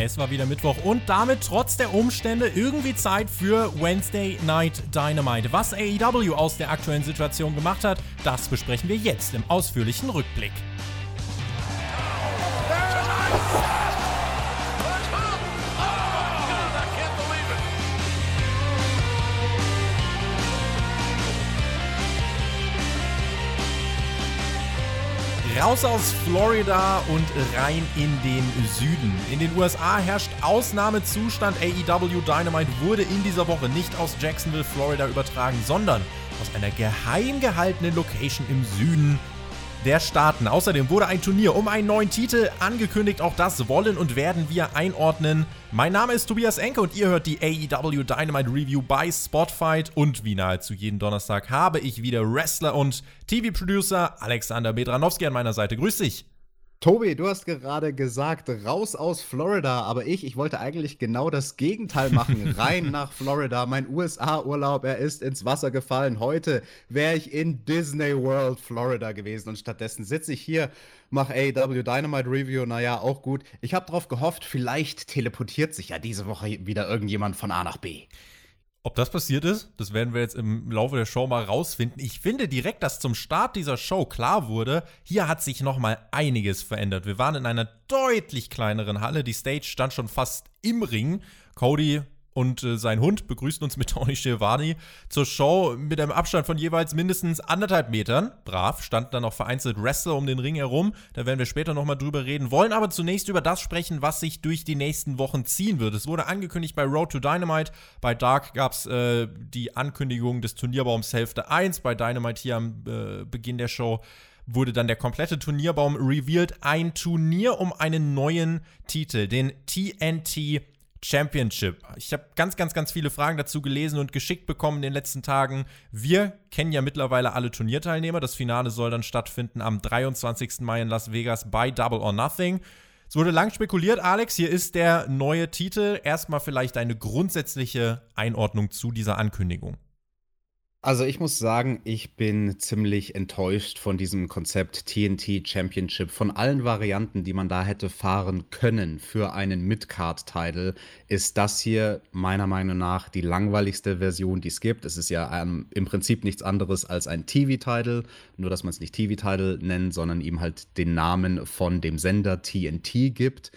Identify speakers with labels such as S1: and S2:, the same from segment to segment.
S1: Es war wieder Mittwoch und damit trotz der Umstände irgendwie Zeit für Wednesday Night Dynamite. Was AEW aus der aktuellen Situation gemacht hat, das besprechen wir jetzt im ausführlichen Rückblick. Raus aus Florida und rein in den Süden. In den USA herrscht Ausnahmezustand. AEW Dynamite wurde in dieser Woche nicht aus Jacksonville, Florida übertragen, sondern aus einer geheim gehaltenen Location im Süden der Staaten. Außerdem wurde ein Turnier um einen neuen Titel angekündigt. Auch das wollen und werden wir einordnen. Mein Name ist Tobias Enke und ihr hört die AEW Dynamite Review bei Spotfight. Und wie nahezu jeden Donnerstag habe ich wieder Wrestler und TV-Producer Alexander Bedranowski an meiner Seite. Grüß dich.
S2: Tobi, du hast gerade gesagt, raus aus Florida, aber ich, ich wollte eigentlich genau das Gegenteil machen. Rein nach Florida. Mein USA-Urlaub, er ist ins Wasser gefallen. Heute wäre ich in Disney World, Florida gewesen und stattdessen sitze ich hier, mache AW Dynamite Review. Naja, auch gut. Ich habe darauf gehofft, vielleicht teleportiert sich ja diese Woche wieder irgendjemand von A nach B.
S1: Ob das passiert ist, das werden wir jetzt im Laufe der Show mal rausfinden. Ich finde direkt, dass zum Start dieser Show klar wurde, hier hat sich noch mal einiges verändert. Wir waren in einer deutlich kleineren Halle. Die Stage stand schon fast im Ring. Cody und äh, sein Hund begrüßen uns mit Tony Schiavone zur Show mit einem Abstand von jeweils mindestens anderthalb Metern. Brav, standen dann noch vereinzelt Wrestler um den Ring herum. Da werden wir später nochmal drüber reden. Wollen aber zunächst über das sprechen, was sich durch die nächsten Wochen ziehen wird. Es wurde angekündigt bei Road to Dynamite. Bei Dark gab es äh, die Ankündigung des Turnierbaums Hälfte 1. Bei Dynamite hier am äh, Beginn der Show wurde dann der komplette Turnierbaum revealed. Ein Turnier um einen neuen Titel, den TNT Championship. Ich habe ganz, ganz, ganz viele Fragen dazu gelesen und geschickt bekommen in den letzten Tagen. Wir kennen ja mittlerweile alle Turnierteilnehmer. Das Finale soll dann stattfinden am 23. Mai in Las Vegas bei Double or Nothing. Es wurde lang spekuliert, Alex. Hier ist der neue Titel. Erstmal vielleicht eine grundsätzliche Einordnung zu dieser Ankündigung.
S2: Also ich muss sagen, ich bin ziemlich enttäuscht von diesem Konzept TNT Championship. Von allen Varianten, die man da hätte fahren können für einen Midcard-Title, ist das hier meiner Meinung nach die langweiligste Version, die es gibt. Es ist ja ähm, im Prinzip nichts anderes als ein TV-Title, nur dass man es nicht TV-Title nennt, sondern ihm halt den Namen von dem Sender TNT gibt.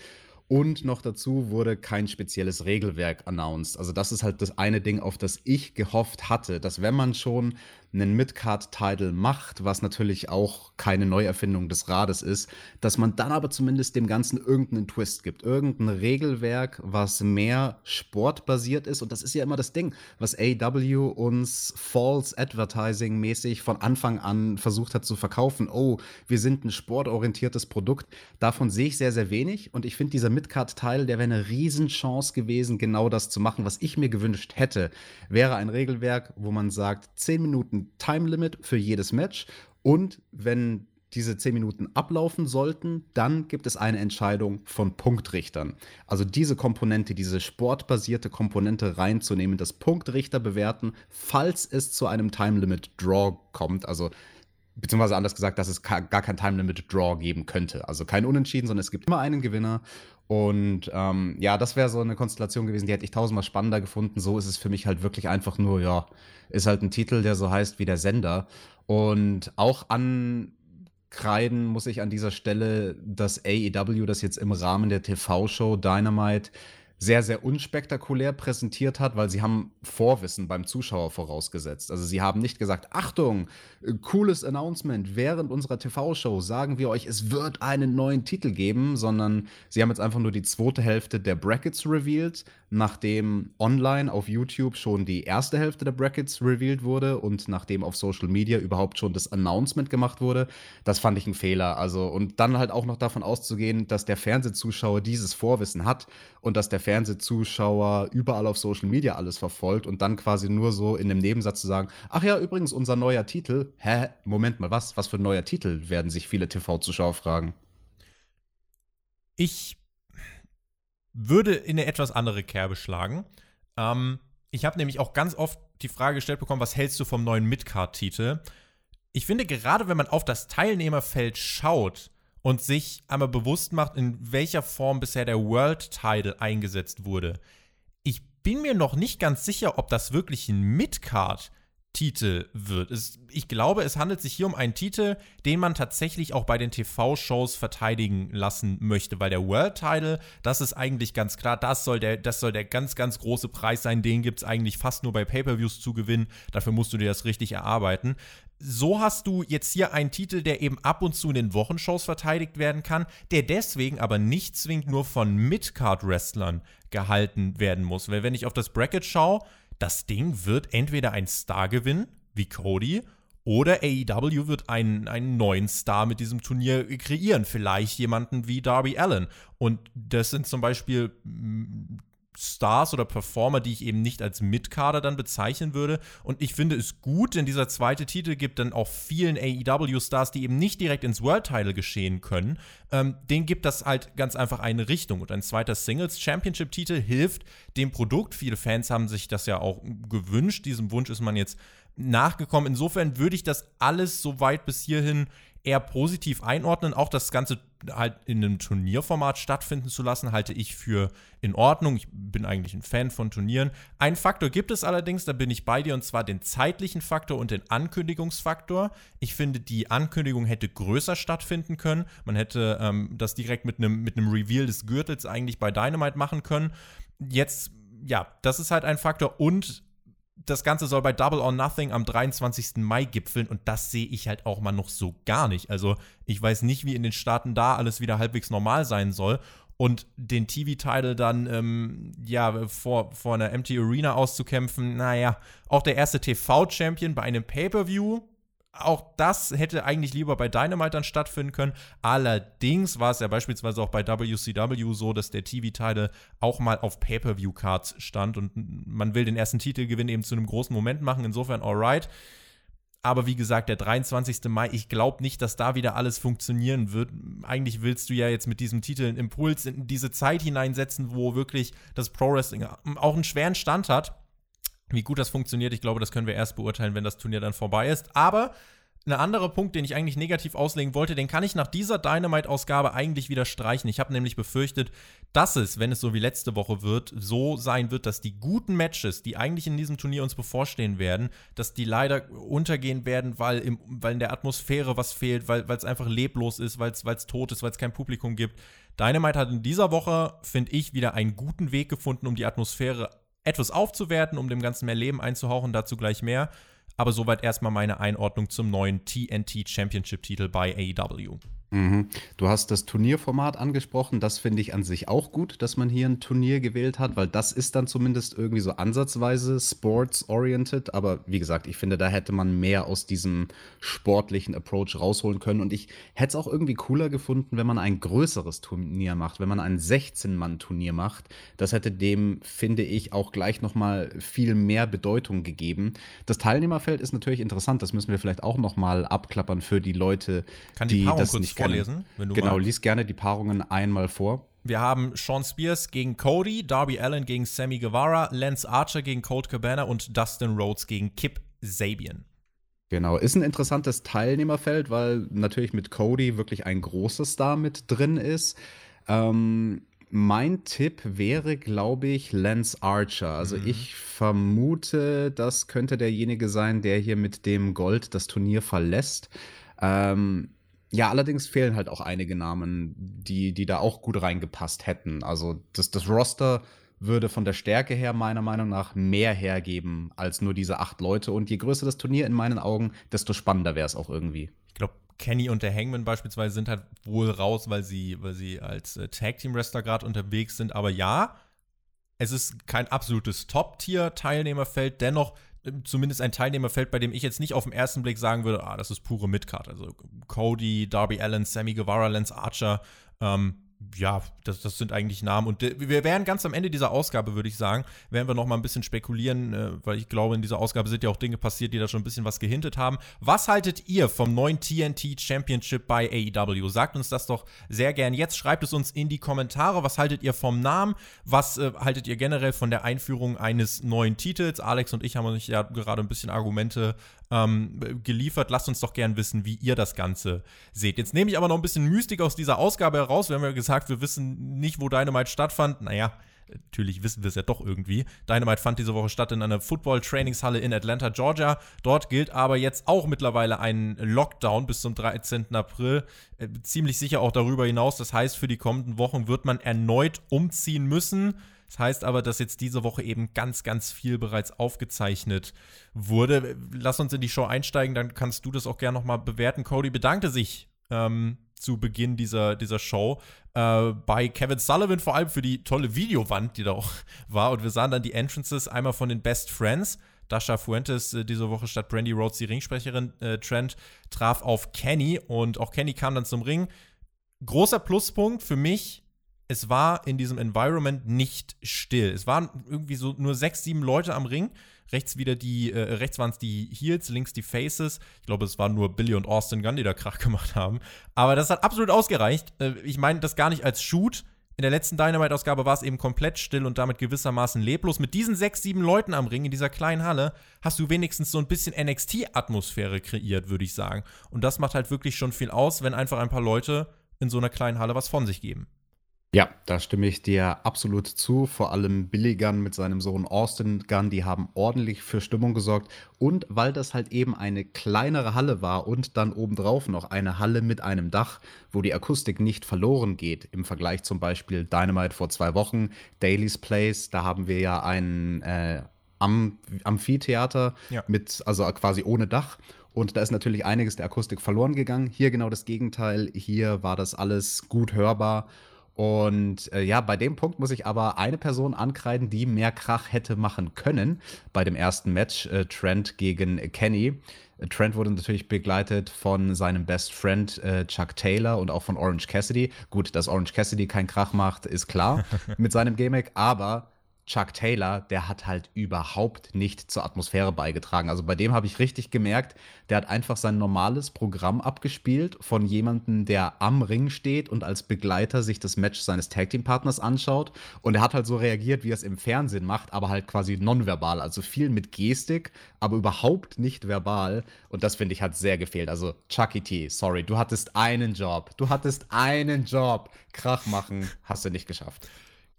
S2: Und noch dazu wurde kein spezielles Regelwerk announced. Also das ist halt das eine Ding, auf das ich gehofft hatte, dass wenn man schon einen Midcard-Title macht, was natürlich auch keine Neuerfindung des Rades ist, dass man dann aber zumindest dem Ganzen irgendeinen Twist gibt, irgendein Regelwerk, was mehr sportbasiert ist. Und das ist ja immer das Ding, was AW uns False Advertising mäßig von Anfang an versucht hat zu verkaufen. Oh, wir sind ein sportorientiertes Produkt. Davon sehe ich sehr, sehr wenig. Und ich finde, dieser Midcard-Teil, der wäre eine Riesenchance gewesen, genau das zu machen, was ich mir gewünscht hätte. Wäre ein Regelwerk, wo man sagt, 10 Minuten Time Limit für jedes Match. Und wenn diese 10 Minuten ablaufen sollten, dann gibt es eine Entscheidung von Punktrichtern. Also diese Komponente, diese sportbasierte Komponente reinzunehmen, das Punktrichter bewerten, falls es zu einem Time Limit Draw kommt. Also beziehungsweise anders gesagt, dass es gar kein Time Limit Draw geben könnte. Also kein Unentschieden, sondern es gibt immer einen Gewinner. Und ähm, ja, das wäre so eine Konstellation gewesen, die hätte ich tausendmal spannender gefunden. So ist es für mich halt wirklich einfach nur, ja, ist halt ein Titel, der so heißt wie der Sender. Und auch ankreiden muss ich an dieser Stelle, dass AEW das jetzt im Rahmen der TV-Show Dynamite sehr, sehr unspektakulär präsentiert hat, weil sie haben Vorwissen beim Zuschauer vorausgesetzt. Also sie haben nicht gesagt, Achtung, cooles Announcement, während unserer TV-Show sagen wir euch, es wird einen neuen Titel geben, sondern sie haben jetzt einfach nur die zweite Hälfte der Brackets revealed, nachdem online auf YouTube schon die erste Hälfte der Brackets revealed wurde und nachdem auf Social Media überhaupt schon das Announcement gemacht wurde. Das fand ich ein Fehler. Also, und dann halt auch noch davon auszugehen, dass der Fernsehzuschauer dieses Vorwissen hat und dass der Fernsehzuschauer überall auf Social Media alles verfolgt und dann quasi nur so in dem Nebensatz zu sagen, ach ja, übrigens unser neuer Titel. Hä? Moment mal, was? Was für ein neuer Titel werden sich viele TV-Zuschauer fragen?
S1: Ich würde in eine etwas andere Kerbe schlagen. Ähm, ich habe nämlich auch ganz oft die Frage gestellt bekommen, was hältst du vom neuen Midcard-Titel? Ich finde, gerade wenn man auf das Teilnehmerfeld schaut und sich einmal bewusst macht, in welcher Form bisher der World Title eingesetzt wurde. Ich bin mir noch nicht ganz sicher, ob das wirklich ein Midcard Titel wird. Es, ich glaube, es handelt sich hier um einen Titel, den man tatsächlich auch bei den TV-Shows verteidigen lassen möchte, weil der World Title, das ist eigentlich ganz klar, das soll der, das soll der ganz, ganz große Preis sein. Den gibt es eigentlich fast nur bei Pay-Per-Views zu gewinnen. Dafür musst du dir das richtig erarbeiten. So hast du jetzt hier einen Titel, der eben ab und zu in den Wochenshows verteidigt werden kann, der deswegen aber nicht zwingend nur von Midcard-Wrestlern gehalten werden muss. Weil wenn ich auf das Bracket schaue, das Ding wird entweder ein Star gewinnen, wie Cody, oder AEW wird einen, einen neuen Star mit diesem Turnier kreieren. Vielleicht jemanden wie Darby Allen. Und das sind zum Beispiel Stars oder Performer, die ich eben nicht als Mitkader dann bezeichnen würde. Und ich finde es gut, denn dieser zweite Titel gibt dann auch vielen AEW-Stars, die eben nicht direkt ins World-Title geschehen können, ähm, denen gibt das halt ganz einfach eine Richtung. Und ein zweiter Singles-Championship-Titel hilft dem Produkt. Viele Fans haben sich das ja auch gewünscht. Diesem Wunsch ist man jetzt nachgekommen. Insofern würde ich das alles so weit bis hierhin eher positiv einordnen. Auch das Ganze halt in einem Turnierformat stattfinden zu lassen, halte ich für in Ordnung. Ich bin eigentlich ein Fan von Turnieren. Ein Faktor gibt es allerdings, da bin ich bei dir, und zwar den zeitlichen Faktor und den Ankündigungsfaktor. Ich finde, die Ankündigung hätte größer stattfinden können. Man hätte ähm, das direkt mit einem mit Reveal des Gürtels eigentlich bei Dynamite machen können. Jetzt, ja, das ist halt ein Faktor und das Ganze soll bei Double or Nothing am 23. Mai gipfeln und das sehe ich halt auch mal noch so gar nicht. Also ich weiß nicht, wie in den Staaten da alles wieder halbwegs normal sein soll. Und den TV-Title dann, ähm, ja, vor, vor einer Empty Arena auszukämpfen, naja, auch der erste TV-Champion bei einem Pay-Per-View, auch das hätte eigentlich lieber bei Dynamite dann stattfinden können. Allerdings war es ja beispielsweise auch bei WCW so, dass der TV-Title auch mal auf Pay-Per-View-Cards stand und man will den ersten Titelgewinn eben zu einem großen Moment machen. Insofern alright. Aber wie gesagt, der 23. Mai, ich glaube nicht, dass da wieder alles funktionieren wird. Eigentlich willst du ja jetzt mit diesem Titel einen Impuls in diese Zeit hineinsetzen, wo wirklich das Pro Wrestling auch einen schweren Stand hat. Wie gut das funktioniert, ich glaube, das können wir erst beurteilen, wenn das Turnier dann vorbei ist. Aber ein anderer Punkt, den ich eigentlich negativ auslegen wollte, den kann ich nach dieser Dynamite-Ausgabe eigentlich wieder streichen. Ich habe nämlich befürchtet, dass es, wenn es so wie letzte Woche wird, so sein wird, dass die guten Matches, die eigentlich in diesem Turnier uns bevorstehen werden, dass die leider untergehen werden, weil, im, weil in der Atmosphäre was fehlt, weil es einfach leblos ist, weil es tot ist, weil es kein Publikum gibt. Dynamite hat in dieser Woche, finde ich, wieder einen guten Weg gefunden, um die Atmosphäre etwas aufzuwerten, um dem Ganzen mehr Leben einzuhauchen, dazu gleich mehr. Aber soweit erstmal meine Einordnung zum neuen TNT Championship Titel bei AEW.
S2: Mhm. Du hast das Turnierformat angesprochen. Das finde ich an sich auch gut, dass man hier ein Turnier gewählt hat, weil das ist dann zumindest irgendwie so ansatzweise sports-oriented. Aber wie gesagt, ich finde, da hätte man mehr aus diesem sportlichen Approach rausholen können. Und ich hätte es auch irgendwie cooler gefunden, wenn man ein größeres Turnier macht, wenn man ein 16-Mann-Turnier macht. Das hätte dem, finde ich, auch gleich nochmal viel mehr Bedeutung gegeben. Das Teilnehmerfeld ist natürlich interessant. Das müssen wir vielleicht auch nochmal abklappern für die Leute,
S1: Kann die,
S2: die das
S1: nicht vorlesen?
S2: genau, magst. lies gerne die Paarungen einmal vor.
S1: Wir haben Sean Spears gegen Cody, Darby Allen gegen Sammy Guevara, Lance Archer gegen Colt Cabana und Dustin Rhodes gegen Kip Sabian.
S2: Genau, ist ein interessantes Teilnehmerfeld, weil natürlich mit Cody wirklich ein großer Star mit drin ist. Ähm, mein Tipp wäre, glaube ich, Lance Archer. Also mhm. ich vermute, das könnte derjenige sein, der hier mit dem Gold das Turnier verlässt. Ähm, ja, allerdings fehlen halt auch einige Namen, die, die da auch gut reingepasst hätten. Also das, das Roster würde von der Stärke her meiner Meinung nach mehr hergeben als nur diese acht Leute. Und je größer das Turnier in meinen Augen, desto spannender wäre es auch irgendwie.
S1: Ich glaube, Kenny und der Hangman beispielsweise sind halt wohl raus, weil sie, weil sie als äh, Tag-Team-Wrestler gerade unterwegs sind. Aber ja, es ist kein absolutes Top-Tier-Teilnehmerfeld. Dennoch zumindest ein Teilnehmerfeld, bei dem ich jetzt nicht auf den ersten Blick sagen würde, ah, das ist pure Midcard. Also Cody, Darby Allen, Sammy Guevara, Lance Archer, ähm, ja, das, das sind eigentlich Namen. Und wir werden ganz am Ende dieser Ausgabe, würde ich sagen, werden wir noch mal ein bisschen spekulieren, äh, weil ich glaube, in dieser Ausgabe sind ja auch Dinge passiert, die da schon ein bisschen was gehintet haben. Was haltet ihr vom neuen TNT Championship bei AEW? Sagt uns das doch sehr gern jetzt. Schreibt es uns in die Kommentare. Was haltet ihr vom Namen? Was äh, haltet ihr generell von der Einführung eines neuen Titels? Alex und ich haben uns ja gerade ein bisschen Argumente ähm, geliefert. Lasst uns doch gern wissen, wie ihr das Ganze seht. Jetzt nehme ich aber noch ein bisschen Mystik aus dieser Ausgabe heraus. Wir haben ja gesagt, wir wissen nicht, wo Dynamite stattfand. Naja, natürlich wissen wir es ja doch irgendwie. Dynamite fand diese Woche statt in einer Football-Trainingshalle in Atlanta, Georgia. Dort gilt aber jetzt auch mittlerweile ein Lockdown bis zum 13. April. Äh, ziemlich sicher auch darüber hinaus. Das heißt, für die kommenden Wochen wird man erneut umziehen müssen. Das heißt aber, dass jetzt diese Woche eben ganz, ganz viel bereits aufgezeichnet wurde. Lass uns in die Show einsteigen, dann kannst du das auch gerne nochmal bewerten. Cody bedankte sich ähm, zu Beginn dieser, dieser Show äh, bei Kevin Sullivan vor allem für die tolle Videowand, die da auch war. Und wir sahen dann die Entrances einmal von den Best Friends. Dasha Fuentes äh, diese Woche statt Brandy Rhodes, die Ringsprecherin, äh, Trent, traf auf Kenny und auch Kenny kam dann zum Ring. Großer Pluspunkt für mich, es war in diesem Environment nicht still. Es waren irgendwie so nur sechs, sieben Leute am Ring rechts wieder die, äh, rechts waren es die Heels, links die Faces. Ich glaube, es waren nur Billy und Austin Gunn, die da Krach gemacht haben. Aber das hat absolut ausgereicht. Äh, ich meine das gar nicht als Shoot. In der letzten Dynamite-Ausgabe war es eben komplett still und damit gewissermaßen leblos. Mit diesen sechs, sieben Leuten am Ring in dieser kleinen Halle hast du wenigstens so ein bisschen NXT-Atmosphäre kreiert, würde ich sagen. Und das macht halt wirklich schon viel aus, wenn einfach ein paar Leute in so einer kleinen Halle was von sich geben.
S2: Ja, da stimme ich dir absolut zu. Vor allem Billy Gunn mit seinem Sohn Austin Gunn, die haben ordentlich für Stimmung gesorgt. Und weil das halt eben eine kleinere Halle war und dann obendrauf noch eine Halle mit einem Dach, wo die Akustik nicht verloren geht, im Vergleich zum Beispiel Dynamite vor zwei Wochen, Daily's Place, da haben wir ja ein äh, Am Amphitheater ja. mit, also quasi ohne Dach. Und da ist natürlich einiges der Akustik verloren gegangen. Hier genau das Gegenteil. Hier war das alles gut hörbar. Und äh, ja, bei dem Punkt muss ich aber eine Person ankreiden, die mehr Krach hätte machen können bei dem ersten Match, äh, Trent gegen Kenny. Trent wurde natürlich begleitet von seinem Best Friend äh, Chuck Taylor und auch von Orange Cassidy. Gut, dass Orange Cassidy keinen Krach macht, ist klar mit seinem Gimmick, aber Chuck Taylor, der hat halt überhaupt nicht zur Atmosphäre beigetragen. Also bei dem habe ich richtig gemerkt, der hat einfach sein normales Programm abgespielt von jemandem, der am Ring steht und als Begleiter sich das Match seines Tag Team Partners anschaut. Und er hat halt so reagiert, wie er es im Fernsehen macht, aber halt quasi nonverbal. Also viel mit Gestik, aber überhaupt nicht verbal. Und das finde ich hat sehr gefehlt. Also Chucky T, sorry, du hattest einen Job. Du hattest einen Job. Krach machen hast du nicht geschafft.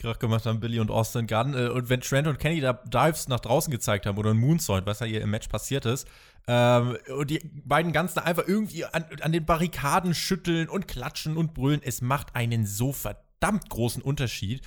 S1: Krach gemacht haben, Billy und Austin Gunn. Äh, und wenn Trent und Kenny da Dives nach draußen gezeigt haben oder ein Moonsault, was ja hier im Match passiert ist, ähm, und die beiden Ganzen einfach irgendwie an, an den Barrikaden schütteln und klatschen und brüllen, es macht einen so verdammt großen Unterschied.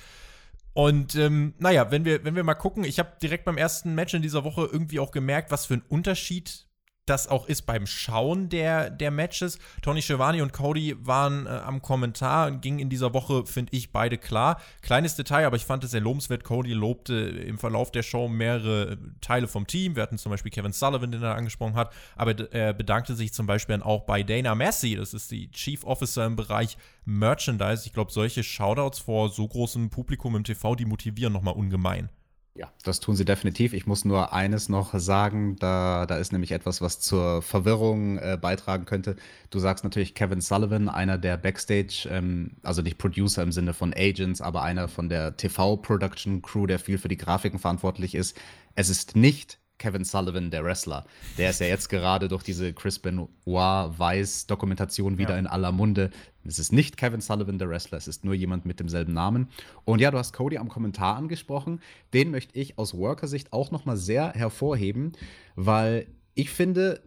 S1: Und ähm, naja, wenn wir, wenn wir mal gucken, ich habe direkt beim ersten Match in dieser Woche irgendwie auch gemerkt, was für ein Unterschied das auch ist beim Schauen der, der Matches. Tony Schiavone und Cody waren äh, am Kommentar und gingen in dieser Woche, finde ich, beide klar. Kleines Detail, aber ich fand es sehr lobenswert. Cody lobte im Verlauf der Show mehrere Teile vom Team. Wir hatten zum Beispiel Kevin Sullivan, den er angesprochen hat, aber er bedankte sich zum Beispiel auch bei Dana Massey, das ist die Chief Officer im Bereich Merchandise. Ich glaube, solche Shoutouts vor so großem Publikum im TV, die motivieren nochmal ungemein.
S2: Ja, das tun sie definitiv. Ich muss nur eines noch sagen, da, da ist nämlich etwas, was zur Verwirrung äh, beitragen könnte. Du sagst natürlich Kevin Sullivan, einer der Backstage, ähm, also nicht Producer im Sinne von Agents, aber einer von der TV-Production-Crew, der viel für die Grafiken verantwortlich ist. Es ist nicht Kevin Sullivan, der Wrestler. Der ist ja jetzt gerade durch diese Chris Benoit Weiß-Dokumentation wieder ja. in aller Munde. Es ist nicht Kevin Sullivan, der Wrestler, es ist nur jemand mit demselben Namen. Und ja, du hast Cody am Kommentar angesprochen. Den möchte ich aus Worker-Sicht auch nochmal sehr hervorheben, weil ich finde,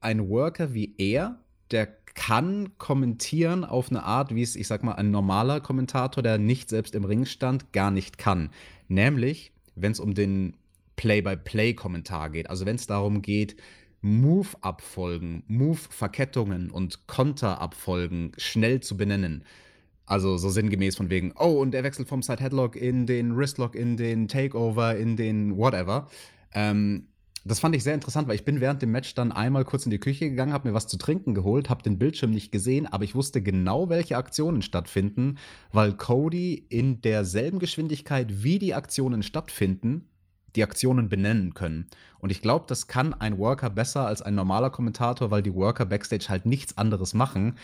S2: ein Worker wie er, der kann kommentieren auf eine Art, wie es, ich sag mal, ein normaler Kommentator, der nicht selbst im Ring stand, gar nicht kann. Nämlich, wenn es um den Play-by-Play-Kommentar geht. Also wenn es darum geht, Move-Abfolgen, Move-Verkettungen und Konter-Abfolgen schnell zu benennen. Also so sinngemäß von wegen, oh, und er wechselt vom Side-Headlock in den Wristlock, in den Takeover, in den whatever. Ähm, das fand ich sehr interessant, weil ich bin während dem Match dann einmal kurz in die Küche gegangen, habe mir was zu trinken geholt, habe den Bildschirm nicht gesehen, aber ich wusste genau, welche Aktionen stattfinden, weil Cody in derselben Geschwindigkeit, wie die Aktionen stattfinden, die Aktionen benennen können. Und ich glaube, das kann ein Worker besser als ein normaler Kommentator, weil die Worker backstage halt nichts anderes machen,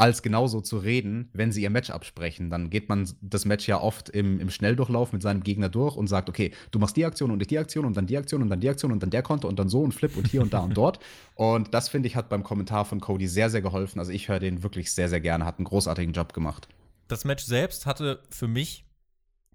S2: als genauso zu reden, wenn sie ihr Match absprechen. Dann geht man das Match ja oft im, im Schnelldurchlauf mit seinem Gegner durch und sagt, okay, du machst die Aktion und ich die Aktion und dann die Aktion und dann die Aktion und dann der Konto und dann so und Flip und hier und da und dort. Und das, finde ich, hat beim Kommentar von Cody sehr, sehr geholfen. Also ich höre den wirklich sehr, sehr gerne, hat einen großartigen Job gemacht.
S1: Das Match selbst hatte für mich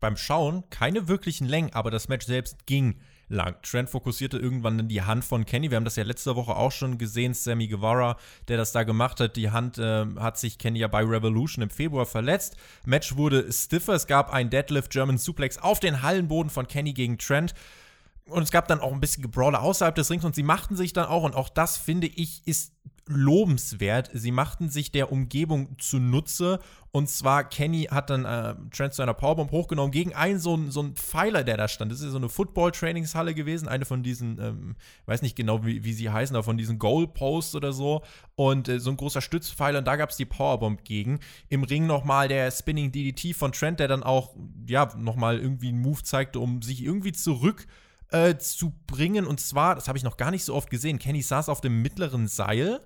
S1: beim Schauen keine wirklichen Längen, aber das Match selbst ging lang. Trent fokussierte irgendwann in die Hand von Kenny. Wir haben das ja letzte Woche auch schon gesehen. Sammy Guevara, der das da gemacht hat. Die Hand äh, hat sich Kenny ja bei Revolution im Februar verletzt. Match wurde stiffer. Es gab ein Deadlift German Suplex auf den Hallenboden von Kenny gegen Trent. Und es gab dann auch ein bisschen Gebrawler außerhalb des Rings und sie machten sich dann auch, und auch das finde ich, ist lobenswert. Sie machten sich der Umgebung zunutze. Und zwar, Kenny hat dann äh, Trent zu einer Powerbomb hochgenommen gegen einen so, so einen Pfeiler, der da stand. Das ist so eine Football-Trainingshalle gewesen. Eine von diesen, ähm, weiß nicht genau, wie, wie sie heißen, aber von diesen Goalposts oder so. Und äh, so ein großer Stützpfeiler. Und da gab es die Powerbomb gegen. Im Ring nochmal der Spinning DDT von Trent, der dann auch, ja, nochmal irgendwie einen Move zeigte, um sich irgendwie zurück äh, zu bringen. Und zwar, das habe ich noch gar nicht so oft gesehen, Kenny saß auf dem mittleren Seil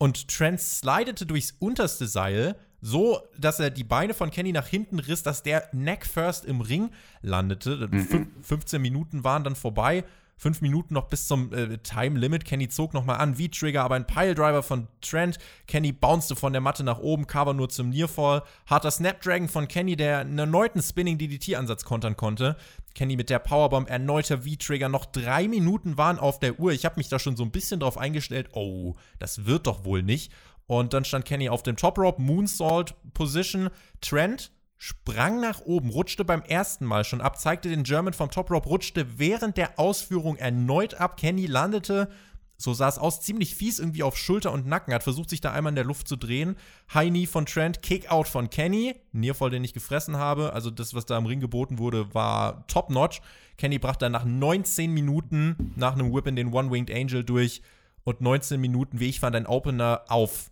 S1: und Trent slidete durchs unterste Seil, so dass er die Beine von Kenny nach hinten riss, dass der Neck first im Ring landete. Mhm. 15 Minuten waren dann vorbei. Fünf Minuten noch bis zum äh, Time Limit. Kenny zog nochmal an, wie Trigger, aber ein Piledriver von Trent. Kenny bounced von der Matte nach oben, Cover nur zum Nearfall. Harter Snapdragon von Kenny, der einen erneuten Spinning DDT-Ansatz kontern konnte. Kenny mit der Powerbomb, erneuter V-Trigger. Noch drei Minuten waren auf der Uhr. Ich habe mich da schon so ein bisschen drauf eingestellt. Oh, das wird doch wohl nicht. Und dann stand Kenny auf dem Top Rope, Moonsault Position. Trent sprang nach oben, rutschte beim ersten Mal schon ab, zeigte den German vom Top Rope, rutschte während der Ausführung erneut ab. Kenny landete, so sah es aus, ziemlich fies irgendwie auf Schulter und Nacken, hat versucht, sich da einmal in der Luft zu drehen. High Knee von Trent, Kick Out von Kenny, Nearfall, den ich gefressen habe. Also das, was da im Ring geboten wurde, war top-notch. Kenny brachte dann nach 19 Minuten nach einem Whip in den One-Winged Angel durch und 19 Minuten, wie ich fand, ein Opener auf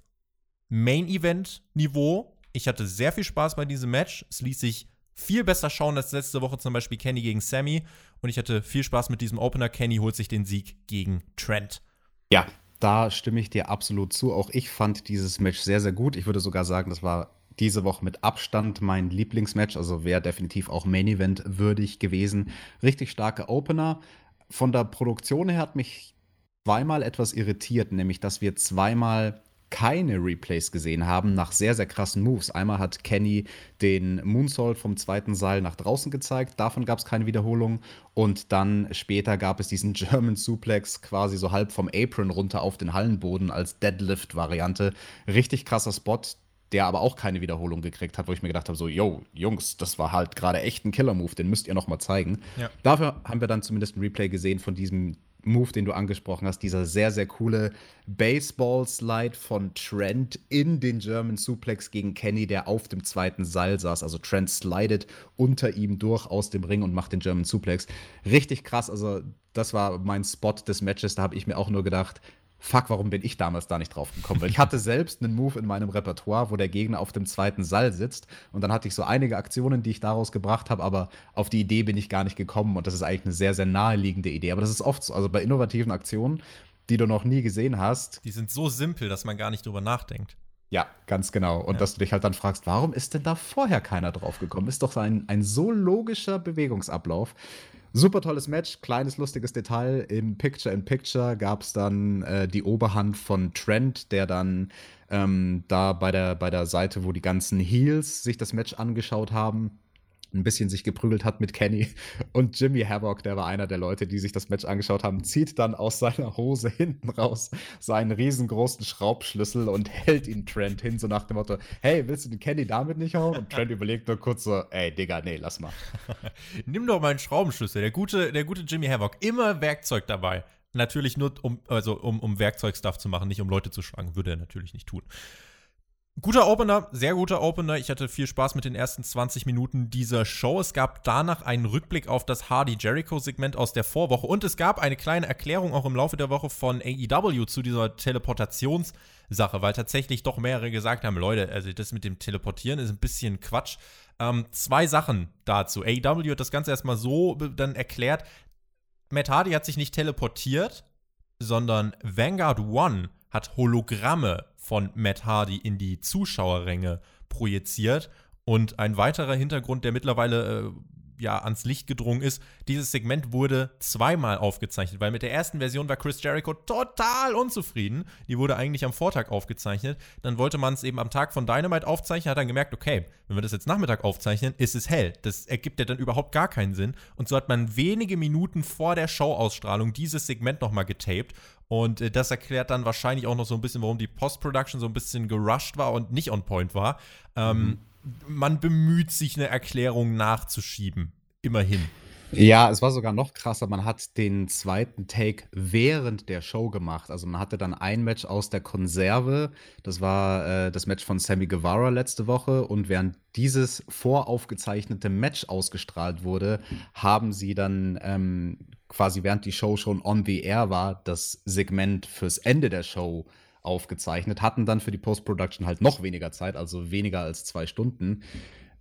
S1: Main-Event-Niveau ich hatte sehr viel Spaß bei diesem Match. Es ließ sich viel besser schauen als letzte Woche zum Beispiel Kenny gegen Sammy. Und ich hatte viel Spaß mit diesem Opener. Kenny holt sich den Sieg gegen Trent.
S2: Ja, da stimme ich dir absolut zu. Auch ich fand dieses Match sehr, sehr gut. Ich würde sogar sagen, das war diese Woche mit Abstand mein Lieblingsmatch. Also wäre definitiv auch Main Event würdig gewesen. Richtig starke Opener. Von der Produktion her hat mich zweimal etwas irritiert, nämlich dass wir zweimal keine Replays gesehen haben nach sehr, sehr krassen Moves. Einmal hat Kenny den Moonsault vom zweiten Seil nach draußen gezeigt, davon gab es keine Wiederholung. Und dann später gab es diesen German Suplex quasi so halb vom Apron runter auf den Hallenboden als Deadlift-Variante. Richtig krasser Spot, der aber auch keine Wiederholung gekriegt hat, wo ich mir gedacht habe, so, yo, Jungs, das war halt gerade echt ein Killer-Move, den müsst ihr noch mal zeigen. Ja. Dafür haben wir dann zumindest ein Replay gesehen von diesem Move, den du angesprochen hast, dieser sehr, sehr coole Baseball-Slide von Trent in den German Suplex gegen Kenny, der auf dem zweiten Seil saß. Also Trent slidet unter ihm durch aus dem Ring und macht den German Suplex. Richtig krass. Also, das war mein Spot des Matches. Da habe ich mir auch nur gedacht, fuck, warum bin ich damals da nicht drauf gekommen? Weil ich hatte selbst einen Move in meinem Repertoire, wo der Gegner auf dem zweiten Seil sitzt. Und dann hatte ich so einige Aktionen, die ich daraus gebracht habe, aber auf die Idee bin ich gar nicht gekommen. Und das ist eigentlich eine sehr, sehr naheliegende Idee. Aber das ist oft so. Also bei innovativen Aktionen, die du noch nie gesehen hast.
S1: Die sind so simpel, dass man gar nicht drüber nachdenkt.
S2: Ja, ganz genau. Und ja. dass du dich halt dann fragst, warum ist denn da vorher keiner drauf gekommen? Ist doch ein, ein so logischer Bewegungsablauf. Super tolles Match, kleines lustiges Detail. Im Picture-in-Picture gab es dann äh, die Oberhand von Trent, der dann ähm, da bei der, bei der Seite, wo die ganzen Heels sich das Match angeschaut haben, ein bisschen sich geprügelt hat mit Kenny. Und Jimmy Havoc, der war einer der Leute, die sich das Match angeschaut haben, zieht dann aus seiner Hose hinten raus seinen riesengroßen Schraubschlüssel und hält ihn Trent hin, so nach dem Motto: Hey, willst du den Kenny damit nicht hauen? Und Trent überlegt nur kurz so: Ey, Digga, nee, lass mal.
S1: Nimm doch meinen Schraubenschlüssel. Der gute, der gute Jimmy Havoc, immer Werkzeug dabei. Natürlich nur, um, also um, um Werkzeugstuff zu machen, nicht um Leute zu schlagen. Würde er natürlich nicht tun. Guter Opener, sehr guter Opener. Ich hatte viel Spaß mit den ersten 20 Minuten dieser Show. Es gab danach einen Rückblick auf das Hardy Jericho-Segment aus der Vorwoche und es gab eine kleine Erklärung auch im Laufe der Woche von AEW zu dieser Teleportationssache, weil tatsächlich doch mehrere gesagt haben: Leute, also das mit dem Teleportieren ist ein bisschen Quatsch. Ähm, zwei Sachen dazu. AEW hat das Ganze erstmal so dann erklärt: Matt Hardy hat sich nicht teleportiert, sondern Vanguard One hat Hologramme von Matt Hardy in die Zuschauerränge projiziert. Und ein weiterer Hintergrund, der mittlerweile äh, ja ans Licht gedrungen ist, dieses Segment wurde zweimal aufgezeichnet, weil mit der ersten Version war Chris Jericho total unzufrieden. Die wurde eigentlich am Vortag aufgezeichnet. Dann wollte man es eben am Tag von Dynamite aufzeichnen, hat dann gemerkt, okay, wenn wir das jetzt Nachmittag aufzeichnen, ist es hell. Das ergibt ja dann überhaupt gar keinen Sinn. Und so hat man wenige Minuten vor der Showausstrahlung dieses Segment nochmal getaped. Und äh, das erklärt dann wahrscheinlich auch noch so ein bisschen, warum die Post-Production so ein bisschen gerusht war und nicht on point war. Ähm, mhm man bemüht sich, eine Erklärung nachzuschieben. Immerhin.
S2: Ja, es war sogar noch krasser. Man hat den zweiten Take während der Show gemacht. Also man hatte dann ein Match aus der Konserve. Das war äh, das Match von Sammy Guevara letzte Woche. Und während dieses voraufgezeichnete Match ausgestrahlt wurde, haben sie dann ähm, quasi während die Show schon on the air war, das Segment fürs Ende der Show aufgezeichnet, hatten dann für die Post-Production halt noch weniger Zeit, also weniger als zwei Stunden.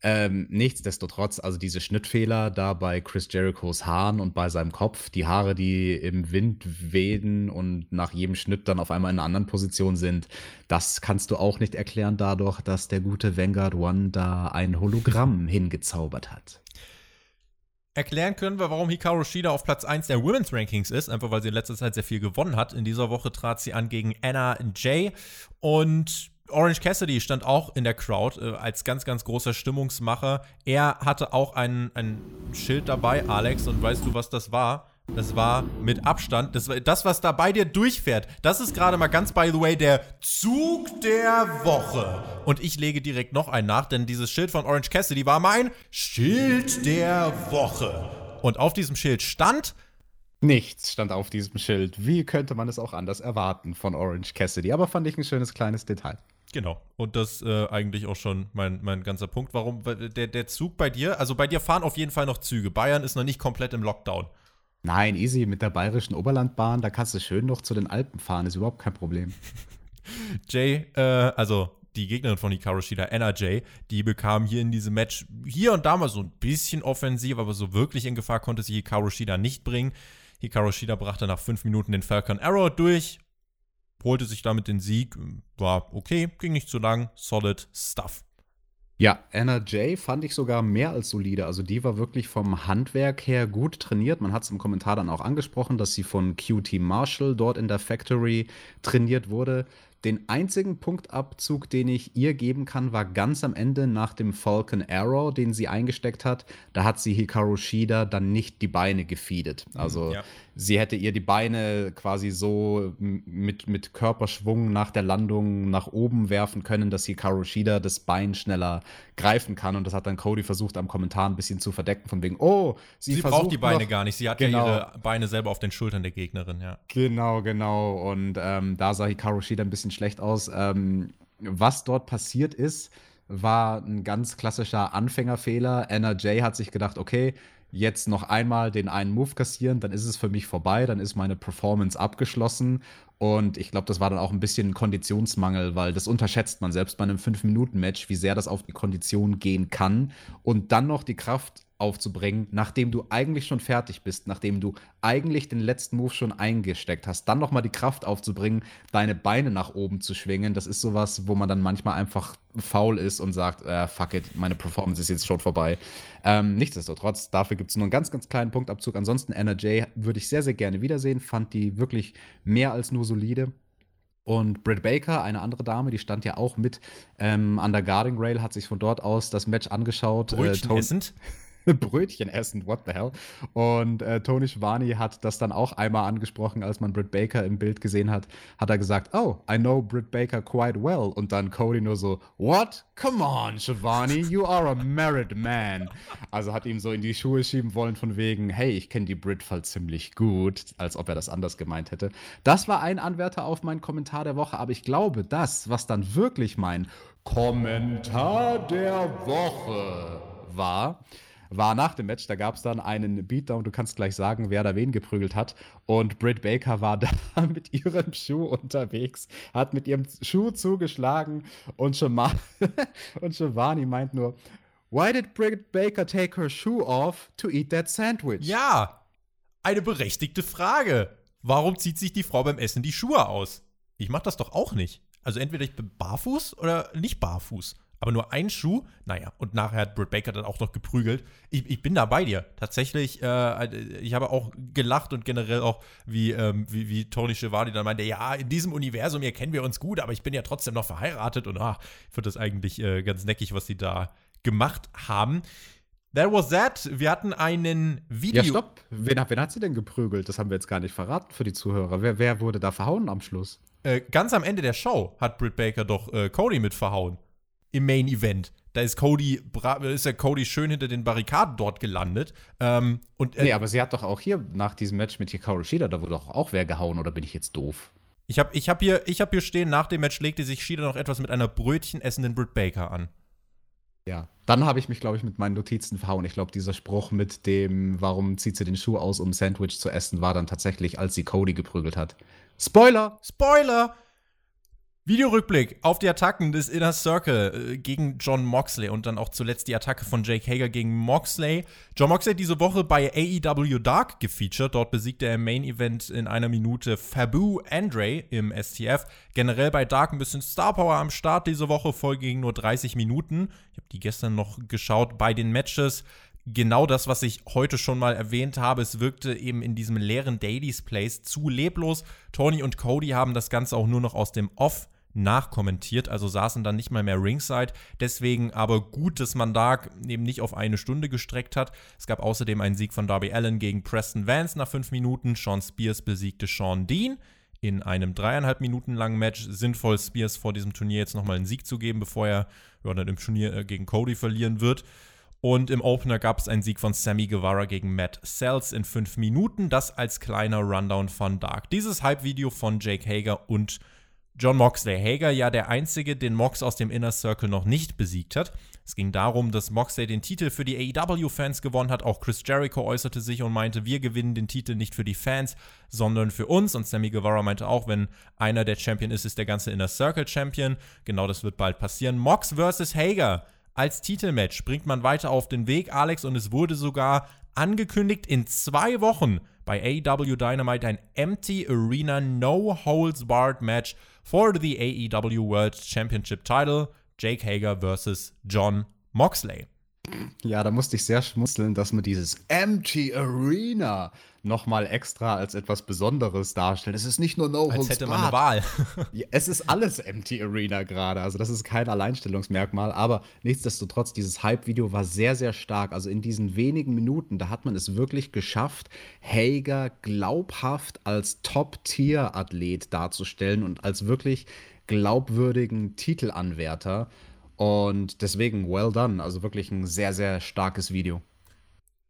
S2: Ähm, nichtsdestotrotz, also diese Schnittfehler da bei Chris Jerichos Haaren und bei seinem Kopf, die Haare, die im Wind wehen und nach jedem Schnitt dann auf einmal in einer anderen Position sind, das kannst du auch nicht erklären dadurch, dass der gute Vanguard One da ein Hologramm hingezaubert hat.
S1: Erklären können wir, warum Hikaru Shida auf Platz 1 der Women's Rankings ist, einfach weil sie in letzter Zeit sehr viel gewonnen hat. In dieser Woche trat sie an gegen Anna Jay und Orange Cassidy stand auch in der Crowd äh, als ganz, ganz großer Stimmungsmacher. Er hatte auch ein, ein Schild dabei, Alex, und weißt du, was das war? Das war mit Abstand, das, war, das, was da bei dir durchfährt, das ist gerade mal ganz by the way der Zug der Woche. Und ich lege direkt noch einen nach, denn dieses Schild von Orange Cassidy war mein Schild der Woche. Und auf diesem Schild stand.
S2: Nichts stand auf diesem Schild. Wie könnte man es auch anders erwarten von Orange Cassidy? Aber fand ich ein schönes kleines Detail.
S1: Genau. Und das äh, eigentlich auch schon mein, mein ganzer Punkt. Warum? Der, der Zug bei dir, also bei dir fahren auf jeden Fall noch Züge. Bayern ist noch nicht komplett im Lockdown.
S2: Nein, easy mit der bayerischen Oberlandbahn, da kannst du schön noch zu den Alpen fahren, ist überhaupt kein Problem.
S1: Jay, äh, also die Gegnerin von Hikaru Shida, Anna Jay, die bekam hier in diesem Match hier und da mal so ein bisschen offensiv, aber so wirklich in Gefahr konnte sie Hikaru Shida nicht bringen. Hikaru Shida brachte nach fünf Minuten den Falcon Arrow durch, holte sich damit den Sieg, war okay, ging nicht zu lang, solid stuff.
S2: Ja, Anna Jay fand ich sogar mehr als solide. Also die war wirklich vom Handwerk her gut trainiert. Man hat es im Kommentar dann auch angesprochen, dass sie von QT Marshall dort in der Factory trainiert wurde. Den einzigen Punktabzug, den ich ihr geben kann, war ganz am Ende nach dem Falcon Arrow, den sie eingesteckt hat. Da hat sie Hikaru Shida dann nicht die Beine gefeedet. Also ja sie hätte ihr die Beine quasi so mit, mit Körperschwung nach der Landung nach oben werfen können, dass Hikaru Shida das Bein schneller greifen kann. Und das hat dann Cody versucht, am Kommentar ein bisschen zu verdecken, von wegen, oh,
S1: sie, sie braucht die Beine noch, gar nicht. Sie hat genau, ja ihre Beine selber auf den Schultern der Gegnerin, ja.
S2: Genau, genau. Und ähm, da sah Hikaru Shida ein bisschen schlecht aus. Ähm, was dort passiert ist, war ein ganz klassischer Anfängerfehler. Anna Jay hat sich gedacht, okay, jetzt noch einmal den einen Move kassieren, dann ist es für mich vorbei, dann ist meine Performance abgeschlossen. Und ich glaube, das war dann auch ein bisschen Konditionsmangel, weil das unterschätzt man selbst bei einem 5-Minuten-Match, wie sehr das auf die Kondition gehen kann. Und dann noch die Kraft aufzubringen, nachdem du eigentlich schon fertig bist, nachdem du eigentlich den letzten Move schon eingesteckt hast, dann nochmal die Kraft aufzubringen, deine Beine nach oben zu schwingen, das ist sowas, wo man dann manchmal einfach faul ist und sagt, äh, fuck it, meine Performance ist jetzt schon vorbei. Ähm, nichtsdestotrotz, dafür gibt es nur einen ganz, ganz kleinen Punktabzug. Ansonsten NRJ würde ich sehr, sehr gerne wiedersehen, fand die wirklich mehr als nur solide. Und Britt Baker, eine andere Dame, die stand ja auch mit ähm, an der Guarding Rail, hat sich von dort aus das Match angeschaut.
S1: Brötchen äh, essend.
S2: Brötchen essen, what the hell. Und äh, Tony Schwani hat das dann auch einmal angesprochen, als man Britt Baker im Bild gesehen hat, hat er gesagt, oh, I know Britt Baker quite well. Und dann Cody nur so, what? Come on, Shivani, you are a married man. Also hat ihm so in die Schuhe schieben wollen von wegen, hey, ich kenne die Brit voll ziemlich gut, als ob er das anders gemeint hätte. Das war ein Anwärter auf meinen Kommentar der Woche, aber ich glaube, das, was dann wirklich mein Kommentar der Woche war, war nach dem Match. Da gab es dann einen Beatdown. Du kannst gleich sagen, wer da wen geprügelt hat. Und Britt Baker war da mit ihrem Schuh unterwegs, hat mit ihrem Schuh zugeschlagen und, Shema und Shivani meint nur, Why did Britt Baker take her shoe off to eat that sandwich?
S1: Ja, eine berechtigte Frage. Warum zieht sich die Frau beim Essen die Schuhe aus? Ich mach das doch auch nicht. Also entweder ich bin barfuß oder nicht barfuß. Aber nur ein Schuh, naja, und nachher hat Britt Baker dann auch noch geprügelt. Ich, ich bin da bei dir. Tatsächlich, äh, ich habe auch gelacht und generell auch, wie, ähm, wie, wie Tony Schiavone dann meinte, ja, in diesem Universum hier kennen wir uns gut, aber ich bin ja trotzdem noch verheiratet und ach, ich finde das eigentlich äh, ganz neckig, was sie da gemacht haben. That was that. Wir hatten einen Video.
S2: Ja, stopp. Wen, wen hat sie denn geprügelt? Das haben wir jetzt gar nicht verraten für die Zuhörer. Wer, wer wurde da verhauen am Schluss?
S1: Äh, ganz am Ende der Show hat Britt Baker doch äh, Cody mit verhauen. Im Main Event. Da ist Cody, ist ja Cody schön hinter den Barrikaden dort gelandet. Ähm, und,
S2: äh, nee, aber sie hat doch auch hier nach diesem Match mit Hikaru Shida, da wurde doch auch wer gehauen, oder bin ich jetzt doof?
S1: Ich habe ich hab hier, hab hier stehen, nach dem Match legte sich Shida noch etwas mit einer Brötchen essenden Britt Baker an.
S2: Ja, dann habe ich mich, glaube ich, mit meinen Notizen verhauen. Ich glaube, dieser Spruch mit dem, warum zieht sie den Schuh aus, um Sandwich zu essen, war dann tatsächlich, als sie Cody geprügelt hat. Spoiler!
S1: Spoiler! Videorückblick auf die Attacken des Inner Circle äh, gegen John Moxley und dann auch zuletzt die Attacke von Jake Hager gegen Moxley. John Moxley diese Woche bei AEW Dark gefeatured. Dort besiegte er im Main Event in einer Minute Fabu Andre im STF. Generell bei Dark ein bisschen Star Power am Start diese Woche. Folge ging nur 30 Minuten. Ich habe die gestern noch geschaut bei den Matches genau das, was ich heute schon mal erwähnt habe. Es wirkte eben in diesem leeren Dailies Place zu leblos. Tony und Cody haben das Ganze auch nur noch aus dem Off nachkommentiert, also saßen dann nicht mal mehr ringside. Deswegen aber gut, dass man da eben nicht auf eine Stunde gestreckt hat. Es gab außerdem einen Sieg von Darby Allen gegen Preston Vance nach fünf Minuten. Sean Spears besiegte Sean Dean in einem dreieinhalb Minuten langen Match. Sinnvoll, Spears vor diesem Turnier jetzt nochmal einen Sieg zu geben, bevor er ja, dann im Turnier äh, gegen Cody verlieren wird. Und im Opener gab es einen Sieg von Sammy Guevara gegen Matt Sells in fünf Minuten. Das als kleiner Rundown von Dark. Dieses Hype-Video von Jake Hager und John Moxley. Hager ja der einzige, den Mox aus dem Inner Circle noch nicht besiegt hat. Es ging darum, dass Moxley den Titel für die AEW-Fans gewonnen hat. Auch Chris Jericho äußerte sich und meinte, wir gewinnen den Titel nicht für die Fans, sondern für uns. Und Sammy Guevara meinte auch, wenn einer der Champion ist, ist der ganze Inner Circle Champion. Genau das wird bald passieren. Mox versus Hager als Titelmatch bringt man weiter auf den Weg, Alex, und es wurde sogar angekündigt in zwei Wochen bei AEW Dynamite an Empty Arena No Holds Barred Match for the AEW World Championship Title. Jake Hager versus John Moxley.
S2: Ja, da musste ich sehr schmunzeln, dass man dieses Empty Arena nochmal extra als etwas Besonderes darstellt. Es ist nicht nur No Holds
S1: Als hätte man eine Wahl.
S2: es ist alles Empty Arena gerade. Also das ist kein Alleinstellungsmerkmal. Aber nichtsdestotrotz, dieses Hype-Video war sehr, sehr stark. Also in diesen wenigen Minuten, da hat man es wirklich geschafft, Hager glaubhaft als Top-Tier-Athlet darzustellen und als wirklich glaubwürdigen Titelanwärter. Und deswegen, well done. Also wirklich ein sehr, sehr starkes Video.